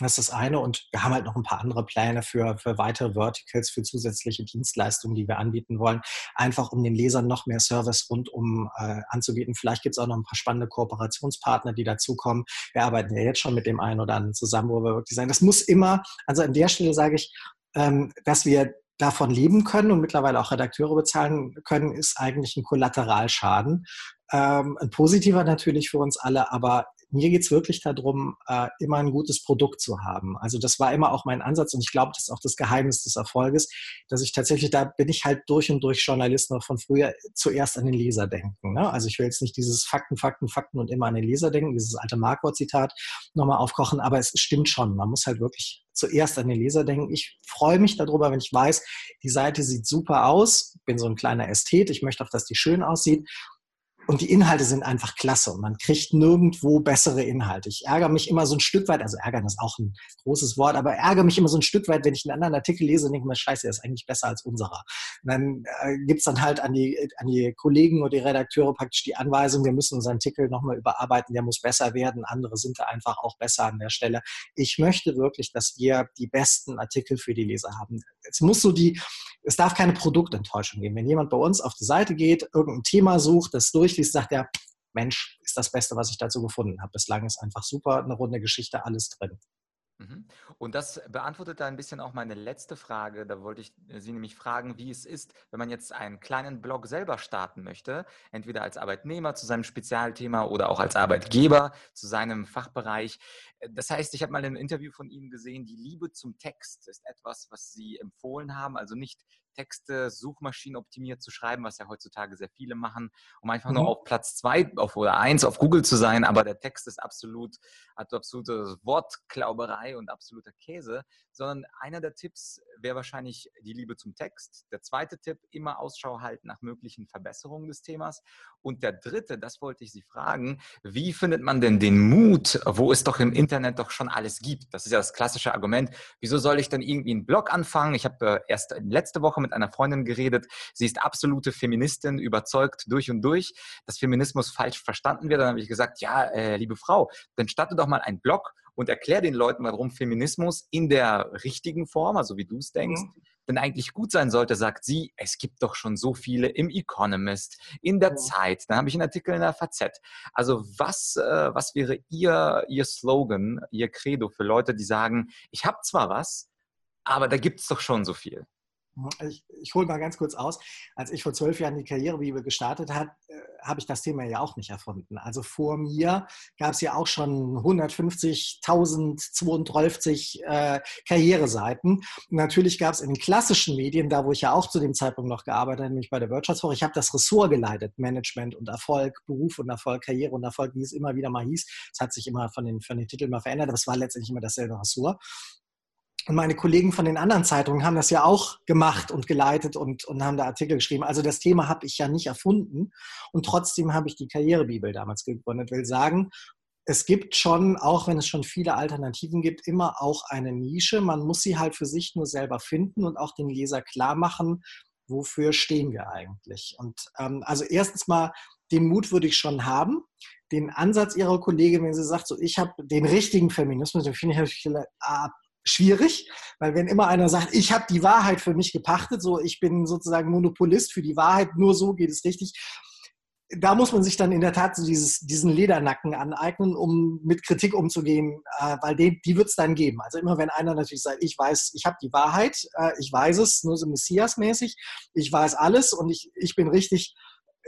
Das ist das eine. Und wir haben halt noch ein paar andere Pläne für, für weitere Verticals, für zusätzliche Dienstleistungen, die wir anbieten wollen. Einfach um den Lesern noch mehr Service rundum äh, anzubieten. Vielleicht gibt es auch noch ein paar spannende Kooperationspartner, die dazukommen. Wir arbeiten ja jetzt schon mit dem einen oder anderen zusammen, wo wir wirklich sagen, das muss immer, also an der Stelle sage ich, ähm, dass wir davon leben können und mittlerweile auch Redakteure bezahlen können, ist eigentlich ein Kollateralschaden. Ähm, ein positiver natürlich für uns alle, aber mir geht es wirklich darum, äh, immer ein gutes Produkt zu haben. Also das war immer auch mein Ansatz und ich glaube, das ist auch das Geheimnis des Erfolges, dass ich tatsächlich, da bin ich halt durch und durch Journalist noch von früher zuerst an den Leser denken. Ne? Also ich will jetzt nicht dieses Fakten, Fakten, Fakten und immer an den Leser denken, dieses alte Marquardt-Zitat nochmal aufkochen, aber es stimmt schon. Man muss halt wirklich zuerst an den Leser denken. Ich freue mich darüber, wenn ich weiß, die Seite sieht super aus, bin so ein kleiner Ästhet, ich möchte auch, dass die schön aussieht und die Inhalte sind einfach klasse und man kriegt nirgendwo bessere Inhalte. Ich ärgere mich immer so ein Stück weit, also ärgern ist auch ein großes Wort, aber ärgere mich immer so ein Stück weit, wenn ich einen anderen Artikel lese und denke mir, scheiße, der ist eigentlich besser als unserer. Und dann äh, gibt es dann halt an die, an die Kollegen und die Redakteure praktisch die Anweisung, wir müssen unseren Artikel nochmal überarbeiten, der muss besser werden, andere sind da einfach auch besser an der Stelle. Ich möchte wirklich, dass wir die besten Artikel für die Leser haben. Es muss so die, es darf keine Produktenttäuschung geben. Wenn jemand bei uns auf die Seite geht, irgendein Thema sucht, das durchliest, sagt er, Mensch, ist das Beste, was ich dazu gefunden habe. Bislang ist einfach super, eine runde Geschichte, alles drin.
Mhm. Und das beantwortet da ein bisschen auch meine letzte Frage. Da wollte ich äh, Sie nämlich fragen, wie es ist, wenn man jetzt einen kleinen Blog selber starten möchte, entweder als Arbeitnehmer zu seinem Spezialthema oder auch als Arbeitgeber zu seinem Fachbereich. Das heißt, ich habe mal ein Interview von Ihnen gesehen, die Liebe zum Text ist etwas, was Sie empfohlen haben. Also nicht Texte suchmaschinenoptimiert zu schreiben, was ja heutzutage sehr viele machen, um einfach mhm. nur auf Platz zwei auf, oder eins auf Google zu sein, aber der Text ist absolut, hat absolute Wortklauberei und absoluter Käse, sondern einer der Tipps wäre wahrscheinlich die Liebe zum Text. Der zweite Tipp, immer Ausschau halten nach möglichen Verbesserungen des Themas. Und der dritte, das wollte ich Sie fragen, wie findet man denn den Mut, wo es doch im Internet doch schon alles gibt? Das ist ja das klassische Argument. Wieso soll ich dann irgendwie einen Blog anfangen? Ich habe äh, erst letzte Woche mit einer Freundin geredet. Sie ist absolute Feministin, überzeugt durch und durch, dass Feminismus falsch verstanden wird. Dann habe ich gesagt, ja, äh, liebe Frau, dann starte doch mal einen Blog und erklär den Leuten, warum Feminismus in der richtigen Form, also wie du es denkst, mhm. denn eigentlich gut sein sollte, sagt sie, es gibt doch schon so viele im Economist, in der mhm. Zeit, dann habe ich einen Artikel in der FAZ. Also was, äh, was wäre ihr, ihr Slogan, ihr Credo für Leute, die sagen, ich habe zwar was, aber da gibt es doch schon so viel.
Ich, ich hole mal ganz kurz aus. Als ich vor zwölf Jahren die Karrierebibel gestartet habe, äh, habe ich das Thema ja auch nicht erfunden. Also vor mir gab es ja auch schon 150.032 äh, Karriereseiten. natürlich gab es in klassischen Medien, da wo ich ja auch zu dem Zeitpunkt noch gearbeitet habe, nämlich bei der Wirtschaftswoche, ich habe das Ressort geleitet, Management und Erfolg, Beruf und Erfolg, Karriere und Erfolg, wie es immer wieder mal hieß. Es hat sich immer von den, von den Titeln mal verändert, aber es war letztendlich immer dasselbe Ressort. Und meine Kollegen von den anderen Zeitungen haben das ja auch gemacht und geleitet und, und haben da Artikel geschrieben. Also das Thema habe ich ja nicht erfunden. Und trotzdem habe ich die Karrierebibel damals gegründet. Will sagen, es gibt schon, auch wenn es schon viele Alternativen gibt, immer auch eine Nische. Man muss sie halt für sich nur selber finden und auch den Leser klar machen, wofür stehen wir eigentlich. Und ähm, also erstens mal, den Mut würde ich schon haben. Den Ansatz Ihrer Kollegin, wenn sie sagt, so ich habe den richtigen Feminismus, den finde ich schwierig, weil wenn immer einer sagt, ich habe die Wahrheit für mich gepachtet, so ich bin sozusagen Monopolist für die Wahrheit, nur so geht es richtig. Da muss man sich dann in der Tat so dieses, diesen Ledernacken aneignen, um mit Kritik umzugehen, äh, weil die, die wird es dann geben. Also immer wenn einer natürlich sagt, ich weiß, ich habe die Wahrheit, äh, ich weiß es, nur so Messias-mäßig, ich weiß alles und ich, ich bin richtig,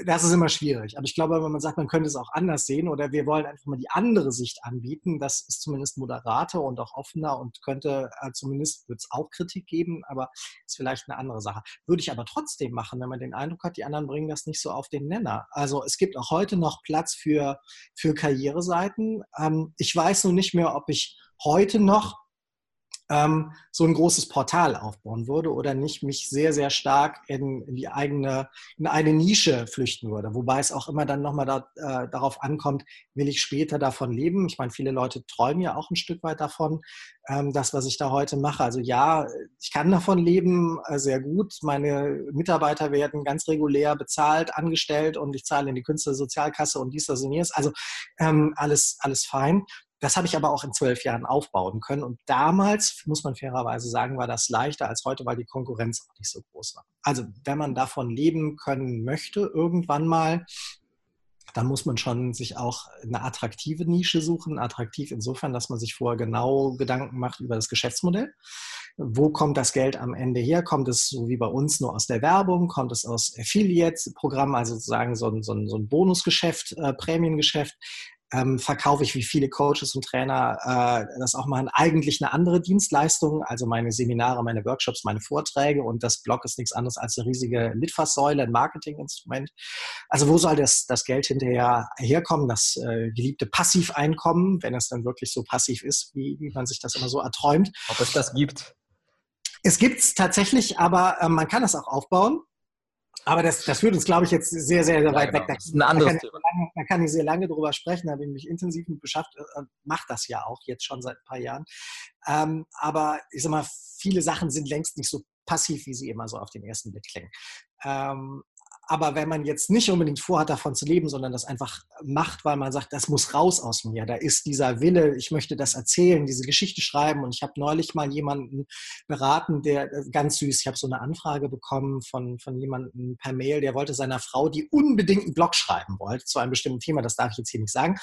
das ist immer schwierig. Aber ich glaube, wenn man sagt, man könnte es auch anders sehen oder wir wollen einfach mal die andere Sicht anbieten, das ist zumindest moderater und auch offener und könnte äh, zumindest, wird es auch Kritik geben, aber ist vielleicht eine andere Sache. Würde ich aber trotzdem machen, wenn man den Eindruck hat, die anderen bringen das nicht so auf den Nenner. Also es gibt auch heute noch Platz für, für Karriereseiten. Ähm, ich weiß nur nicht mehr, ob ich heute noch ähm, so ein großes Portal aufbauen würde oder nicht mich sehr, sehr stark in, in die eigene, in eine Nische flüchten würde. Wobei es auch immer dann nochmal da, äh, darauf ankommt, will ich später davon leben? Ich meine, viele Leute träumen ja auch ein Stück weit davon, ähm, das, was ich da heute mache. Also ja, ich kann davon leben, äh, sehr gut. Meine Mitarbeiter werden ganz regulär bezahlt, angestellt und ich zahle in die Künstlersozialkasse und dies, das und jenes. Also ähm, alles, alles fein. Das habe ich aber auch in zwölf Jahren aufbauen können. Und damals, muss man fairerweise sagen, war das leichter als heute, weil die Konkurrenz auch nicht so groß war. Also wenn man davon leben können möchte, irgendwann mal, dann muss man schon sich auch eine attraktive Nische suchen. Attraktiv insofern, dass man sich vorher genau Gedanken macht über das Geschäftsmodell. Wo kommt das Geld am Ende her? Kommt es so wie bei uns nur aus der Werbung? Kommt es aus Affiliate-Programmen, also sozusagen so ein, so ein, so ein Bonusgeschäft, äh, Prämiengeschäft? Ähm, verkaufe ich wie viele Coaches und Trainer äh, das auch machen, eigentlich eine andere Dienstleistung, also meine Seminare, meine Workshops, meine Vorträge und das Blog ist nichts anderes als eine riesige Litfaßsäule, ein Marketinginstrument. Also wo soll das, das Geld hinterher herkommen, das äh, geliebte Passiveinkommen, wenn es dann wirklich so passiv ist, wie, wie man sich das immer so erträumt.
Ob es das gibt?
Es gibt es tatsächlich, aber äh, man kann es auch aufbauen. Aber das, das führt uns, glaube ich, jetzt sehr, sehr, sehr weit genau. weg. Da,
das ist ein anderes
da kann, Thema. da kann ich sehr lange drüber sprechen, da habe ich mich intensiv mit beschäftigt, äh, mache das ja auch jetzt schon seit ein paar Jahren. Ähm, aber ich sag mal, viele Sachen sind längst nicht so passiv, wie sie immer so auf den ersten Blick klingen. Ähm, aber wenn man jetzt nicht unbedingt vorhat, davon zu leben, sondern das einfach macht, weil man sagt, das muss raus aus mir, da ist dieser Wille, ich möchte das erzählen, diese Geschichte schreiben. Und ich habe neulich mal jemanden beraten, der äh, ganz süß, ich habe so eine Anfrage bekommen von, von jemandem per Mail, der wollte seiner Frau, die unbedingt einen Blog schreiben wollte zu einem bestimmten Thema, das darf ich jetzt hier nicht sagen,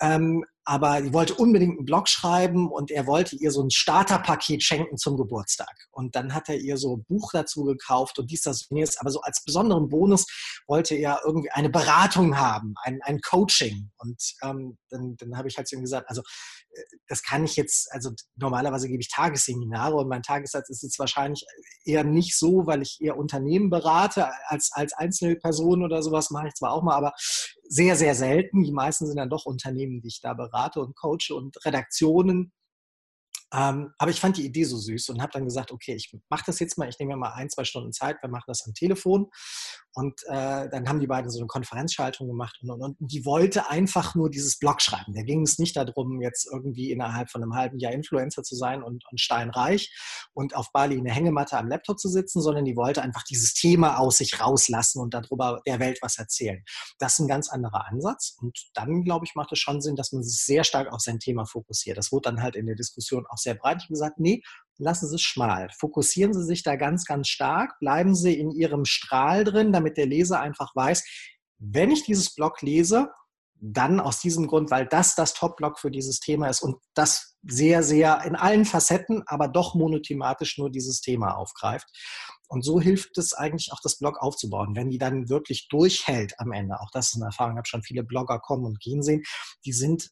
ähm, aber die wollte unbedingt einen Blog schreiben und er wollte ihr so ein Starterpaket schenken zum Geburtstag. Und dann hat er ihr so ein Buch dazu gekauft und dies, das jenes. Aber so als besonderen Bonus wollte er irgendwie eine Beratung haben, ein, ein Coaching. Und ähm, dann, dann habe ich halt zu ihm gesagt, also äh, das kann ich jetzt, also normalerweise gebe ich Tagesseminare und mein Tagessatz ist jetzt wahrscheinlich eher nicht so, weil ich eher Unternehmen berate als, als einzelne Person oder sowas mache ich zwar auch mal, aber sehr, sehr selten. Die meisten sind dann doch Unternehmen, die ich da berate und coache und Redaktionen. Ähm, aber ich fand die Idee so süß und habe dann gesagt, okay, ich mache das jetzt mal, ich nehme mir mal ein, zwei Stunden Zeit, wir machen das am Telefon und äh, dann haben die beiden so eine Konferenzschaltung gemacht und, und, und die wollte einfach nur dieses Blog schreiben. Da ging es nicht darum, jetzt irgendwie innerhalb von einem halben Jahr Influencer zu sein und, und steinreich und auf Bali in der Hängematte am Laptop zu sitzen, sondern die wollte einfach dieses Thema aus sich rauslassen und darüber der Welt was erzählen. Das ist ein ganz anderer Ansatz und dann, glaube ich, macht es schon Sinn, dass man sich sehr stark auf sein Thema fokussiert. Das wurde dann halt in der Diskussion auch sehr breit. Gesagt, nee, lassen Sie es schmal. Fokussieren Sie sich da ganz, ganz stark. Bleiben Sie in Ihrem Strahl drin, damit der Leser einfach weiß, wenn ich dieses Blog lese, dann aus diesem Grund, weil das das Top-Blog für dieses Thema ist und das sehr, sehr in allen Facetten, aber doch monothematisch nur dieses Thema aufgreift. Und so hilft es eigentlich auch, das Blog aufzubauen. Wenn die dann wirklich durchhält am Ende, auch das ist eine Erfahrung, ich habe schon viele Blogger kommen und gehen sehen, die sind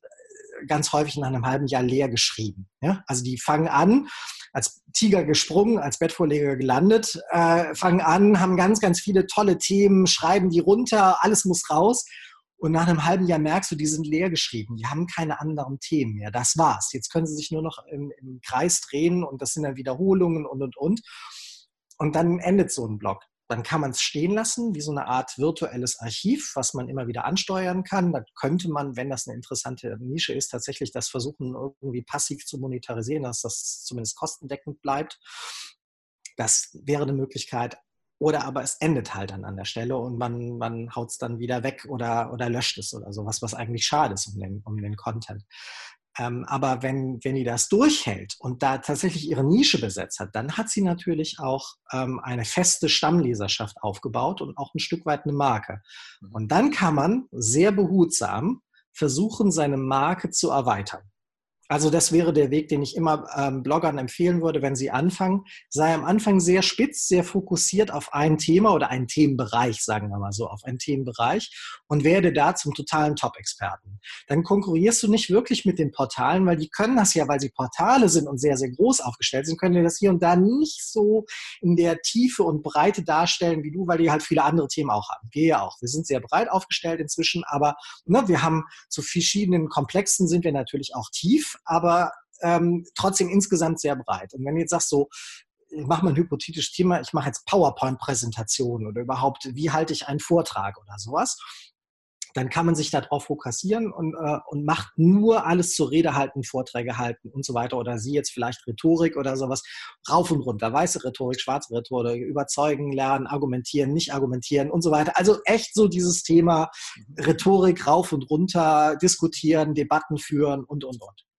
ganz häufig nach einem halben Jahr leer geschrieben. Ja? Also die fangen an, als Tiger gesprungen, als Bettvorleger gelandet, äh, fangen an, haben ganz, ganz viele tolle Themen, schreiben die runter, alles muss raus. Und nach einem halben Jahr merkst du, die sind leer geschrieben, die haben keine anderen Themen mehr. Das war's. Jetzt können sie sich nur noch im, im Kreis drehen und das sind dann Wiederholungen und und und. Und dann endet so ein Blog dann kann man es stehen lassen, wie so eine Art virtuelles Archiv, was man immer wieder ansteuern kann. Da könnte man, wenn das eine interessante Nische ist, tatsächlich das versuchen, irgendwie passiv zu monetarisieren, dass das zumindest kostendeckend bleibt. Das wäre eine Möglichkeit. Oder aber es endet halt dann an der Stelle und man, man haut es dann wieder weg oder, oder löscht es oder sowas, was eigentlich schade ist um den, um den Content. Ähm, aber wenn, wenn die das durchhält und da tatsächlich ihre Nische besetzt hat, dann hat sie natürlich auch ähm, eine feste Stammleserschaft aufgebaut und auch ein Stück weit eine Marke. Mhm. Und dann kann man sehr behutsam versuchen, seine Marke zu erweitern. Also das wäre der Weg, den ich immer ähm, Bloggern empfehlen würde, wenn sie anfangen. Sei am Anfang sehr spitz, sehr fokussiert auf ein Thema oder einen Themenbereich, sagen wir mal so, auf einen Themenbereich und werde da zum totalen Top-Experten. Dann konkurrierst du nicht wirklich mit den Portalen, weil die können das ja, weil sie Portale sind und sehr, sehr groß aufgestellt sind, können die das hier und da nicht so in der Tiefe und Breite darstellen wie du, weil die halt viele andere Themen auch haben. Wir ja auch. Wir sind sehr breit aufgestellt inzwischen, aber ne, wir haben zu verschiedenen Komplexen sind wir natürlich auch tief aber ähm, trotzdem insgesamt sehr breit. Und wenn du jetzt sagst so, ich mache mal ein hypothetisches Thema, ich mache jetzt PowerPoint-Präsentationen oder überhaupt, wie halte ich einen Vortrag oder sowas, dann kann man sich darauf fokussieren und, äh, und macht nur alles zur Rede halten, Vorträge halten und so weiter. Oder sie jetzt vielleicht Rhetorik oder sowas, rauf und runter, weiße Rhetorik, schwarze Rhetorik, überzeugen, lernen, argumentieren, nicht argumentieren und so weiter. Also echt so dieses Thema Rhetorik rauf und runter, diskutieren, Debatten führen und, und, und.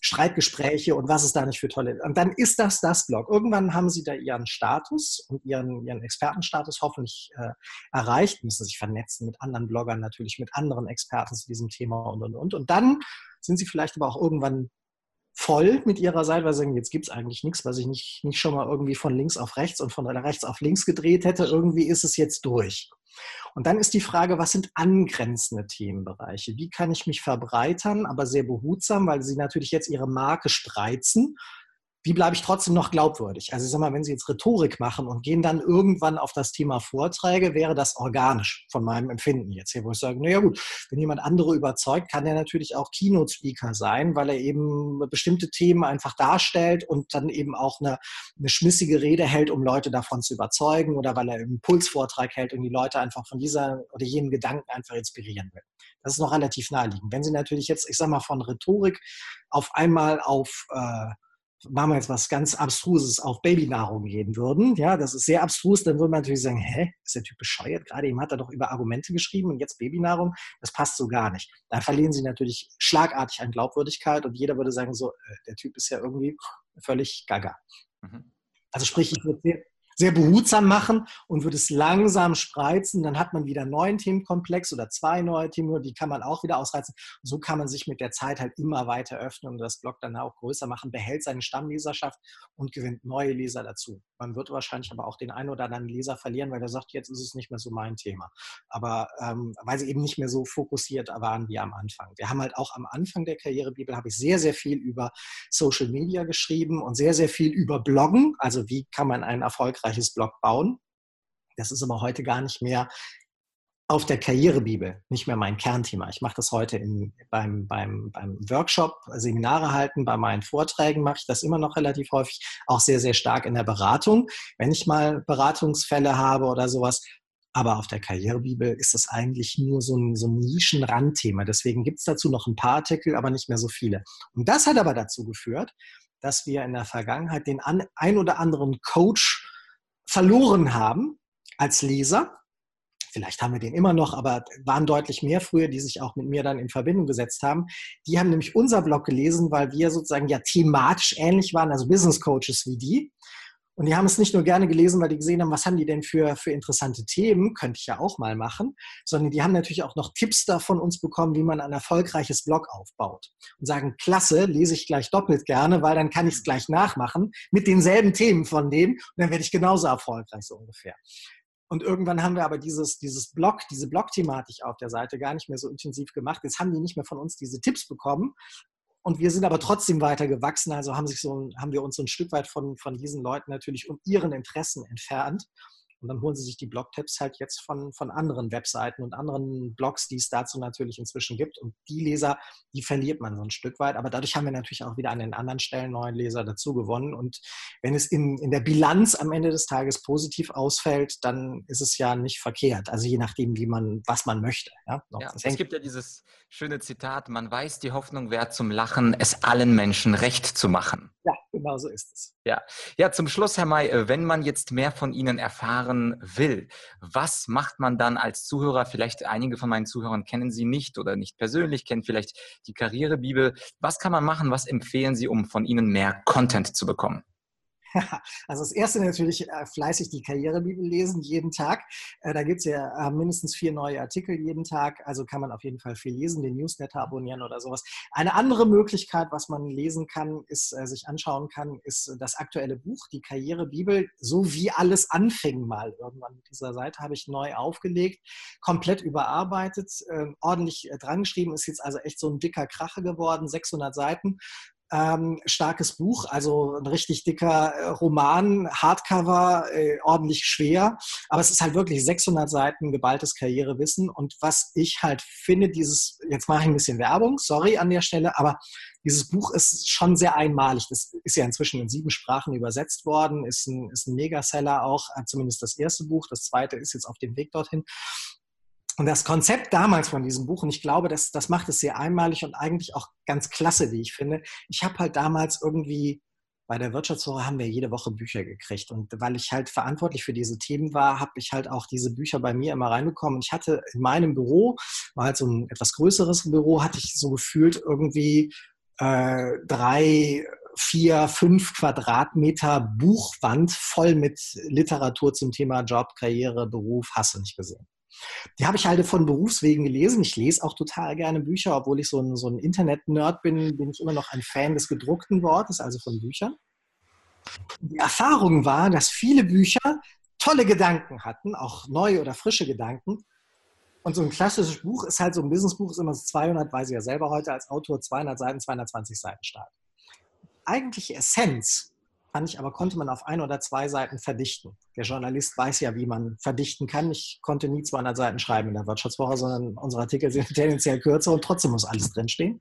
Streitgespräche und was es da nicht für tolle. Und dann ist das das Blog. Irgendwann haben sie da ihren Status und ihren, ihren Expertenstatus hoffentlich äh, erreicht, müssen sich vernetzen mit anderen Bloggern, natürlich mit anderen Experten zu diesem Thema und, und, und. Und dann sind sie vielleicht aber auch irgendwann voll mit ihrer Seite, weil sie sagen, jetzt gibt es eigentlich nichts, was ich nicht, nicht schon mal irgendwie von links auf rechts und von rechts auf links gedreht hätte. Irgendwie ist es jetzt durch. Und dann ist die Frage, was sind angrenzende Themenbereiche? Wie kann ich mich verbreitern, aber sehr behutsam, weil sie natürlich jetzt ihre Marke spreizen wie bleibe ich trotzdem noch glaubwürdig? Also ich sag mal, wenn Sie jetzt Rhetorik machen und gehen dann irgendwann auf das Thema Vorträge, wäre das organisch von meinem Empfinden jetzt hier, wo ich sage, naja gut, wenn jemand andere überzeugt, kann er natürlich auch Keynote-Speaker sein, weil er eben bestimmte Themen einfach darstellt und dann eben auch eine, eine schmissige Rede hält, um Leute davon zu überzeugen oder weil er einen Impulsvortrag hält und die Leute einfach von dieser oder jenem Gedanken einfach inspirieren will. Das ist noch relativ naheliegend. Wenn Sie natürlich jetzt, ich sag mal, von Rhetorik auf einmal auf äh, machen wir jetzt was ganz Abstruses auf Babynahrung gehen würden, ja, das ist sehr abstrus, dann würde man natürlich sagen, hä, ist der Typ bescheuert? Gerade eben hat er doch über Argumente geschrieben und jetzt Babynahrung, das passt so gar nicht. Dann verlieren sie natürlich schlagartig an Glaubwürdigkeit und jeder würde sagen so, äh, der Typ ist ja irgendwie völlig gaga. Mhm. Also sprich, ich würde sehr, sehr behutsam machen und würde es langsam spreizen. Dann hat man wieder einen neuen Themenkomplex oder zwei neue Themen, die kann man auch wieder ausreizen. so kann man sich mit der Zeit halt immer weiter öffnen und das Blog dann auch größer machen, behält seine Stammleserschaft und gewinnt neue Leser dazu. Man wird wahrscheinlich aber auch den einen oder anderen Leser verlieren, weil er sagt, jetzt ist es nicht mehr so mein Thema. Aber ähm, weil sie eben nicht mehr so fokussiert waren wie am Anfang. Wir haben halt auch am Anfang der Karrierebibel habe ich sehr, sehr viel über Social Media geschrieben und sehr, sehr viel über Bloggen. Also wie kann man ein erfolgreiches Blog bauen. Das ist aber heute gar nicht mehr auf der Karrierebibel nicht mehr mein Kernthema. Ich mache das heute in, beim, beim, beim Workshop, Seminare halten, bei meinen Vorträgen mache ich das immer noch relativ häufig, auch sehr, sehr stark in der Beratung, wenn ich mal Beratungsfälle habe oder sowas. Aber auf der Karrierebibel ist das eigentlich nur so ein, so ein Nischenrandthema. Deswegen gibt es dazu noch ein paar Artikel, aber nicht mehr so viele. Und das hat aber dazu geführt, dass wir in der Vergangenheit den ein oder anderen Coach verloren haben als Leser vielleicht haben wir den immer noch, aber waren deutlich mehr früher, die sich auch mit mir dann in Verbindung gesetzt haben. Die haben nämlich unser Blog gelesen, weil wir sozusagen ja thematisch ähnlich waren, also Business Coaches wie die. Und die haben es nicht nur gerne gelesen, weil die gesehen haben, was haben die denn für, für interessante Themen, könnte ich ja auch mal machen, sondern die haben natürlich auch noch Tipps da von uns bekommen, wie man ein erfolgreiches Blog aufbaut. Und sagen, klasse, lese ich gleich doppelt gerne, weil dann kann ich es gleich nachmachen mit denselben Themen von denen und dann werde ich genauso erfolgreich, so ungefähr. Und irgendwann haben wir aber dieses, dieses Blog, diese Blog-Thematik auf der Seite gar nicht mehr so intensiv gemacht. Jetzt haben die nicht mehr von uns diese Tipps bekommen. Und wir sind aber trotzdem weiter gewachsen. Also haben, sich so, haben wir uns so ein Stück weit von, von diesen Leuten natürlich und ihren Interessen entfernt. Und dann holen sie sich die Blogtipps halt jetzt von, von anderen Webseiten und anderen Blogs, die es dazu natürlich inzwischen gibt. Und die Leser, die verliert man so ein Stück weit. Aber dadurch haben wir natürlich auch wieder an den anderen Stellen neuen Leser dazu gewonnen. Und wenn es in, in der Bilanz am Ende des Tages positiv ausfällt, dann ist es ja nicht verkehrt. Also je nachdem, wie man, was man möchte. Ja,
ja es gibt ja dieses schöne Zitat, man weiß die Hoffnung wert zum Lachen, es allen Menschen recht zu machen.
Ja, genau so ist es.
Ja, ja zum Schluss, Herr May, äh, wenn man jetzt mehr von Ihnen erfahren will, was macht man dann als Zuhörer? Vielleicht einige von meinen Zuhörern kennen Sie nicht oder nicht persönlich, kennen vielleicht die Karrierebibel. Was kann man machen? Was empfehlen Sie, um von Ihnen mehr Content zu bekommen?
Also das erste natürlich äh, fleißig die Karrierebibel lesen, jeden Tag. Äh, da gibt es ja äh, mindestens vier neue Artikel jeden Tag, also kann man auf jeden Fall viel lesen, den Newsletter abonnieren oder sowas. Eine andere Möglichkeit, was man lesen kann, ist, sich anschauen kann, ist das aktuelle Buch, die Karrierebibel, so wie alles anfing mal irgendwann mit dieser Seite, habe ich neu aufgelegt, komplett überarbeitet, ordentlich dran geschrieben, ist jetzt also echt so ein dicker Krache geworden, 600 Seiten Ähm, starkes Buch, also ein richtig dicker äh, Roman, Hardcover, äh, ordentlich schwer. Aber es ist halt wirklich 600 Seiten geballtes Karrierewissen. Und was ich halt finde, dieses, jetzt mache ich ein bisschen Werbung, sorry an der Stelle, aber dieses Buch ist schon sehr einmalig. Das ist ja inzwischen in sieben Sprachen übersetzt worden, ist ein, ist ein Megaseller auch, äh, zumindest das erste Buch. Das zweite ist jetzt auf dem Weg dorthin. Und das Konzept damals von diesem Buch, und ich glaube, das, das macht es sehr einmalig und eigentlich auch ganz klasse, wie ich finde. Ich habe halt damals irgendwie bei der Wirtschaftswoche haben wir jede Woche Bücher gekriegt. Und weil ich halt verantwortlich für diese Themen war, habe ich halt auch diese Bücher bei mir immer reinbekommen. ich hatte in meinem Büro, war halt so ein etwas größeres Büro, hatte ich so gefühlt irgendwie äh, drei, vier, fünf Quadratmeter Buchwand voll mit Literatur zum Thema Job, Karriere, Beruf, hast du nicht gesehen. Die habe ich halt von Berufswegen gelesen. Ich lese auch total gerne Bücher, obwohl ich so ein, so ein Internet-Nerd bin, bin ich immer noch ein Fan des gedruckten Wortes, also von Büchern. Die Erfahrung war, dass viele Bücher tolle Gedanken hatten, auch neue oder frische Gedanken. Und so ein klassisches Buch ist halt so ein Businessbuch, ist immer so 200, weiß ich ja selber heute als Autor, 200 Seiten, 220 Seiten stark. Eigentliche Essenz fand ich aber, konnte man auf ein oder zwei Seiten verdichten. Der Journalist weiß ja, wie man verdichten kann. Ich konnte nie 200 Seiten schreiben in der Wirtschaftswoche, sondern unsere Artikel sind tendenziell kürzer und trotzdem muss alles drinstehen.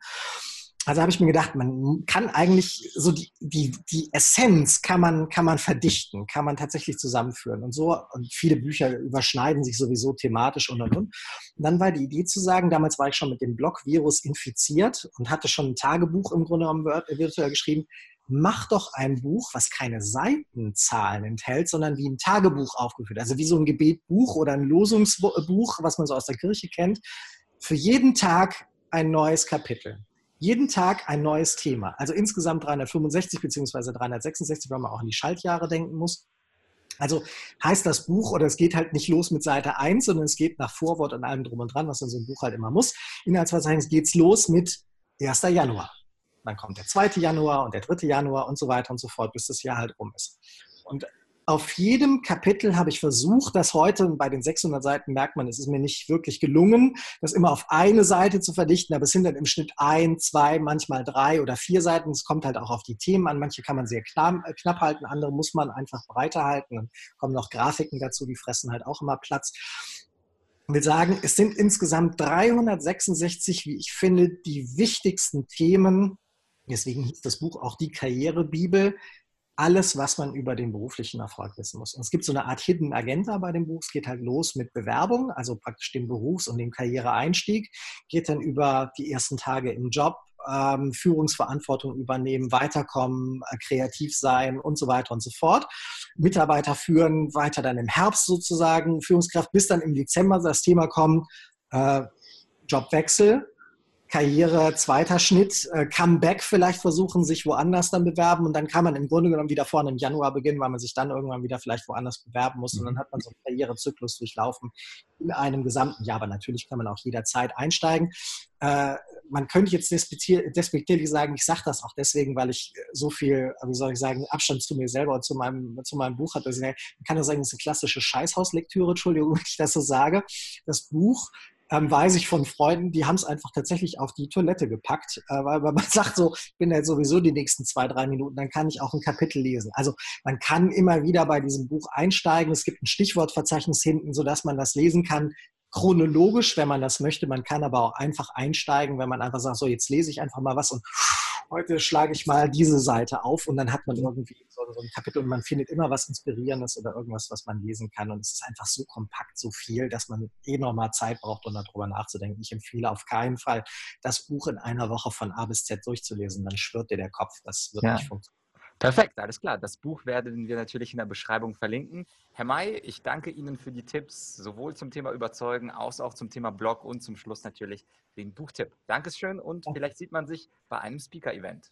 Also habe ich mir gedacht, man kann eigentlich so die, die, die Essenz kann man, kann man verdichten, kann man tatsächlich zusammenführen. Und so, und viele Bücher überschneiden sich sowieso thematisch und und und. Und dann war die Idee zu sagen, damals war ich schon mit dem Blog-Virus infiziert und hatte schon ein Tagebuch im Grunde genommen virtuell geschrieben, mach doch ein Buch, was keine Seitenzahlen enthält, sondern wie ein Tagebuch aufgeführt. Also wie so ein Gebetbuch oder ein Losungsbuch, was man so aus der Kirche kennt. Für jeden Tag ein neues Kapitel. Jeden Tag ein neues Thema. Also insgesamt 365 bzw. 366, wenn man auch an die Schaltjahre denken muss. Also heißt das Buch, oder es geht halt nicht los mit Seite 1, sondern es geht nach Vorwort und allem drum und dran, was dann so ein Buch halt immer muss. Inhaltsverzeichnis geht es los mit 1. Januar dann kommt der 2. Januar und der 3. Januar und so weiter und so fort, bis das Jahr halt rum ist. Und auf jedem Kapitel habe ich versucht, das heute, bei den 600 Seiten merkt man, es ist mir nicht wirklich gelungen, das immer auf eine Seite zu verdichten, aber es sind dann im Schnitt ein, zwei, manchmal drei oder vier Seiten. Es kommt halt auch auf die Themen an. Manche kann man sehr knapp, äh, knapp halten, andere muss man einfach breiter halten. Dann kommen noch Grafiken dazu, die fressen halt auch immer Platz. Ich will sagen, es sind insgesamt 366, wie ich finde, die wichtigsten Themen Deswegen hieß das Buch auch die Karrierebibel. Alles, was man über den beruflichen Erfolg wissen muss. Und es gibt so eine Art Hidden Agenda bei dem Buch. Es geht halt los mit Bewerbung, also praktisch dem Berufs- und dem Karriereeinstieg. Geht dann über die ersten Tage im Job, ähm, Führungsverantwortung übernehmen, weiterkommen, äh, kreativ sein und so weiter und so fort. Mitarbeiter führen, weiter dann im Herbst sozusagen, Führungskraft, bis dann im Dezember das Thema kommt, äh, Jobwechsel, Karriere, zweiter Schnitt, äh, Comeback vielleicht versuchen, sich woanders dann bewerben und dann kann man im Grunde genommen wieder vorne im Januar beginnen, weil man sich dann irgendwann wieder vielleicht woanders bewerben muss und dann mhm. hat man so einen Karrierezyklus durchlaufen in einem gesamten Jahr. Aber natürlich kann man auch jederzeit einsteigen. Äh, man könnte jetzt despektierlich sagen, ich sage das auch deswegen, weil ich so viel, wie soll ich sagen, Abstand zu mir selber und zu meinem, zu meinem Buch hatte. Man kann ja sagen, das ist eine klassische Scheißhauslektüre, Entschuldigung, wenn ich das so sage. Das Buch ähm, weiß ich von Freunden, die haben es einfach tatsächlich auf die Toilette gepackt, äh, weil, weil man sagt so, ich bin jetzt sowieso die nächsten zwei, drei Minuten, dann kann ich auch ein Kapitel lesen. Also man kann immer wieder bei diesem Buch einsteigen. Es gibt ein Stichwortverzeichnis hinten, sodass man das lesen kann, chronologisch, wenn man das möchte. Man kann aber auch einfach einsteigen, wenn man einfach sagt, so jetzt lese ich einfach mal was und heute schlage ich mal diese Seite auf und dann hat man irgendwie so, so, ein Kapitel und man findet immer was Inspirierendes oder irgendwas, was man lesen kann. Und es ist einfach so kompakt, so viel, dass man eh nochmal Zeit braucht, um darüber nachzudenken. Ich empfehle auf keinen Fall, das Buch in einer Woche von A bis Z durchzulesen. Dann schwirrt dir der Kopf. Das wird ja. nicht funktionieren.
Perfekt, alles klar. Das Buch werden wir natürlich in der Beschreibung verlinken. Herr May, ich danke Ihnen für die Tipps, sowohl zum Thema Überzeugen, als auch zum Thema Blog und zum Schluss natürlich den Buchtipp. Dankeschön und vielleicht sieht man sich bei einem Speaker-Event.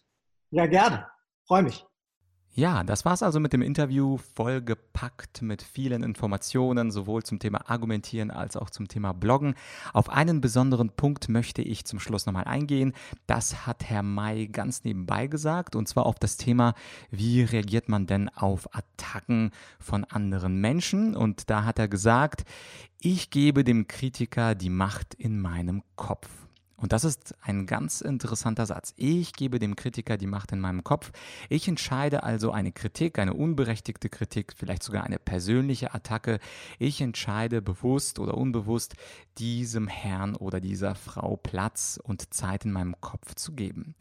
Ja, gerne. Freue mich.
Ja, das war's also mit dem Interview, vollgepackt mit vielen Informationen, sowohl zum Thema Argumentieren als auch zum Thema Bloggen. Auf einen besonderen Punkt möchte ich zum Schluss nochmal eingehen. Das hat Herr May ganz nebenbei gesagt, und zwar auf das Thema, wie reagiert man denn auf Attacken von anderen Menschen? Und da hat er gesagt, ich gebe dem Kritiker die Macht in meinem Kopf. Und das ist ein ganz interessanter Satz. Ich gebe dem Kritiker die Macht in meinem Kopf. Ich entscheide also eine Kritik, eine unberechtigte Kritik, vielleicht sogar eine persönliche Attacke. Ich entscheide bewusst oder unbewusst, diesem Herrn oder dieser Frau Platz und Zeit in meinem Kopf zu geben.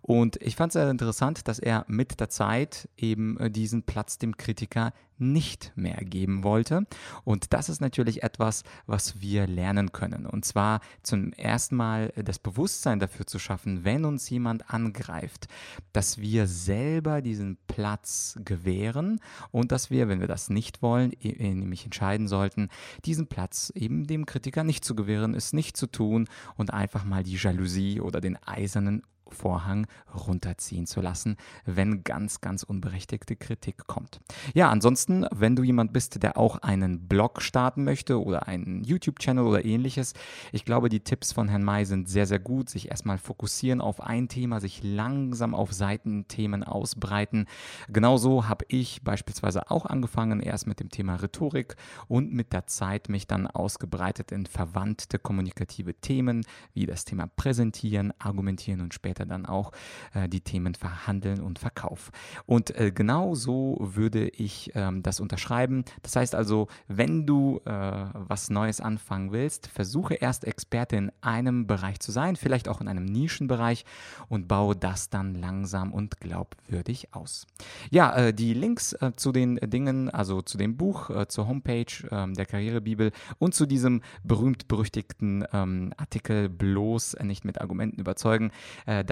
Und ich fand es sehr interessant, dass er mit der Zeit eben äh, diesen Platz dem Kritiker nicht mehr geben wollte. Und das ist natürlich etwas, was wir lernen können. Und zwar zum ersten Mal das Bewusstsein dafür zu schaffen, wenn uns jemand angreift, dass wir selber diesen Platz gewähren und dass wir, wenn wir das nicht wollen, e, nämlich entscheiden sollten, diesen Platz eben dem Kritiker nicht zu gewähren, es nicht zu tun und einfach mal die Jalousie oder den eisernen Vorhang runterziehen zu lassen, wenn ganz, ganz unberechtigte Kritik kommt. Ja, ansonsten, wenn du jemand bist, der auch einen Blog starten möchte oder einen YouTube-Channel oder ähnliches, ich glaube, die Tipps von Herrn May sind sehr, sehr gut. Sich erstmal fokussieren auf ein Thema, sich langsam auf Seitenthemen ausbreiten. Genauso habe ich beispielsweise auch angefangen, erst mit dem Thema Rhetorik und mit der Zeit mich dann ausgebreitet in verwandte kommunikative Themen wie das Thema Präsentieren, Argumentieren und später später dann auch äh, die Themen Verhandeln und Verkauf. Und äh, genau so würde ich ähm, das unterschreiben. Das heißt also, wenn du äh, was Neues anfangen willst, versuche erst Experte in einem Bereich zu sein, vielleicht auch in einem Nischenbereich und baue das dann langsam und glaubwürdig aus. Ja, äh, die Links äh, zu den Dingen, also zu dem Buch, äh, zur Homepage ähm, der Karrierebibel und zu diesem berühmt-berüchtigten ähm, Artikel bloß nicht mit Argumenten überzeugen,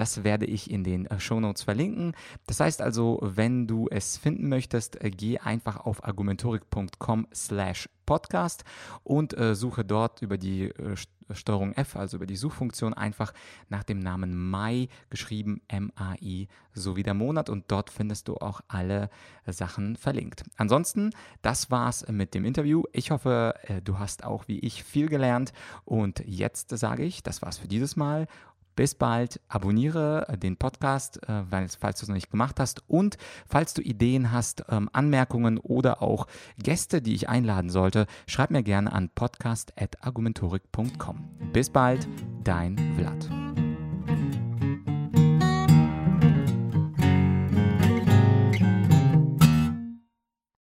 das werde ich in den äh, Shownotes verlinken. Das heißt also, wenn du es finden möchtest, äh, geh einfach auf argumentorik.com slash podcast und äh, suche dort über die äh, Steuerung F, also über die Suchfunktion, einfach nach dem Namen Mai, geschrieben M-A-I, sowie der Monat und dort findest du auch alle Sachen verlinkt. Ansonsten, das war's mit dem Interview. Ich hoffe, äh, du hast auch wie ich viel gelernt und jetzt sage ich, das war's für dieses Mal bis bald, abonniere äh, den Podcast, äh, falls du es noch nicht gemacht hast. Und falls du Ideen hast, ähm, Anmerkungen oder auch Gäste, die ich einladen sollte, schreib mir gerne an podcast.argumentorik.com. Bis bald, dein Vlad.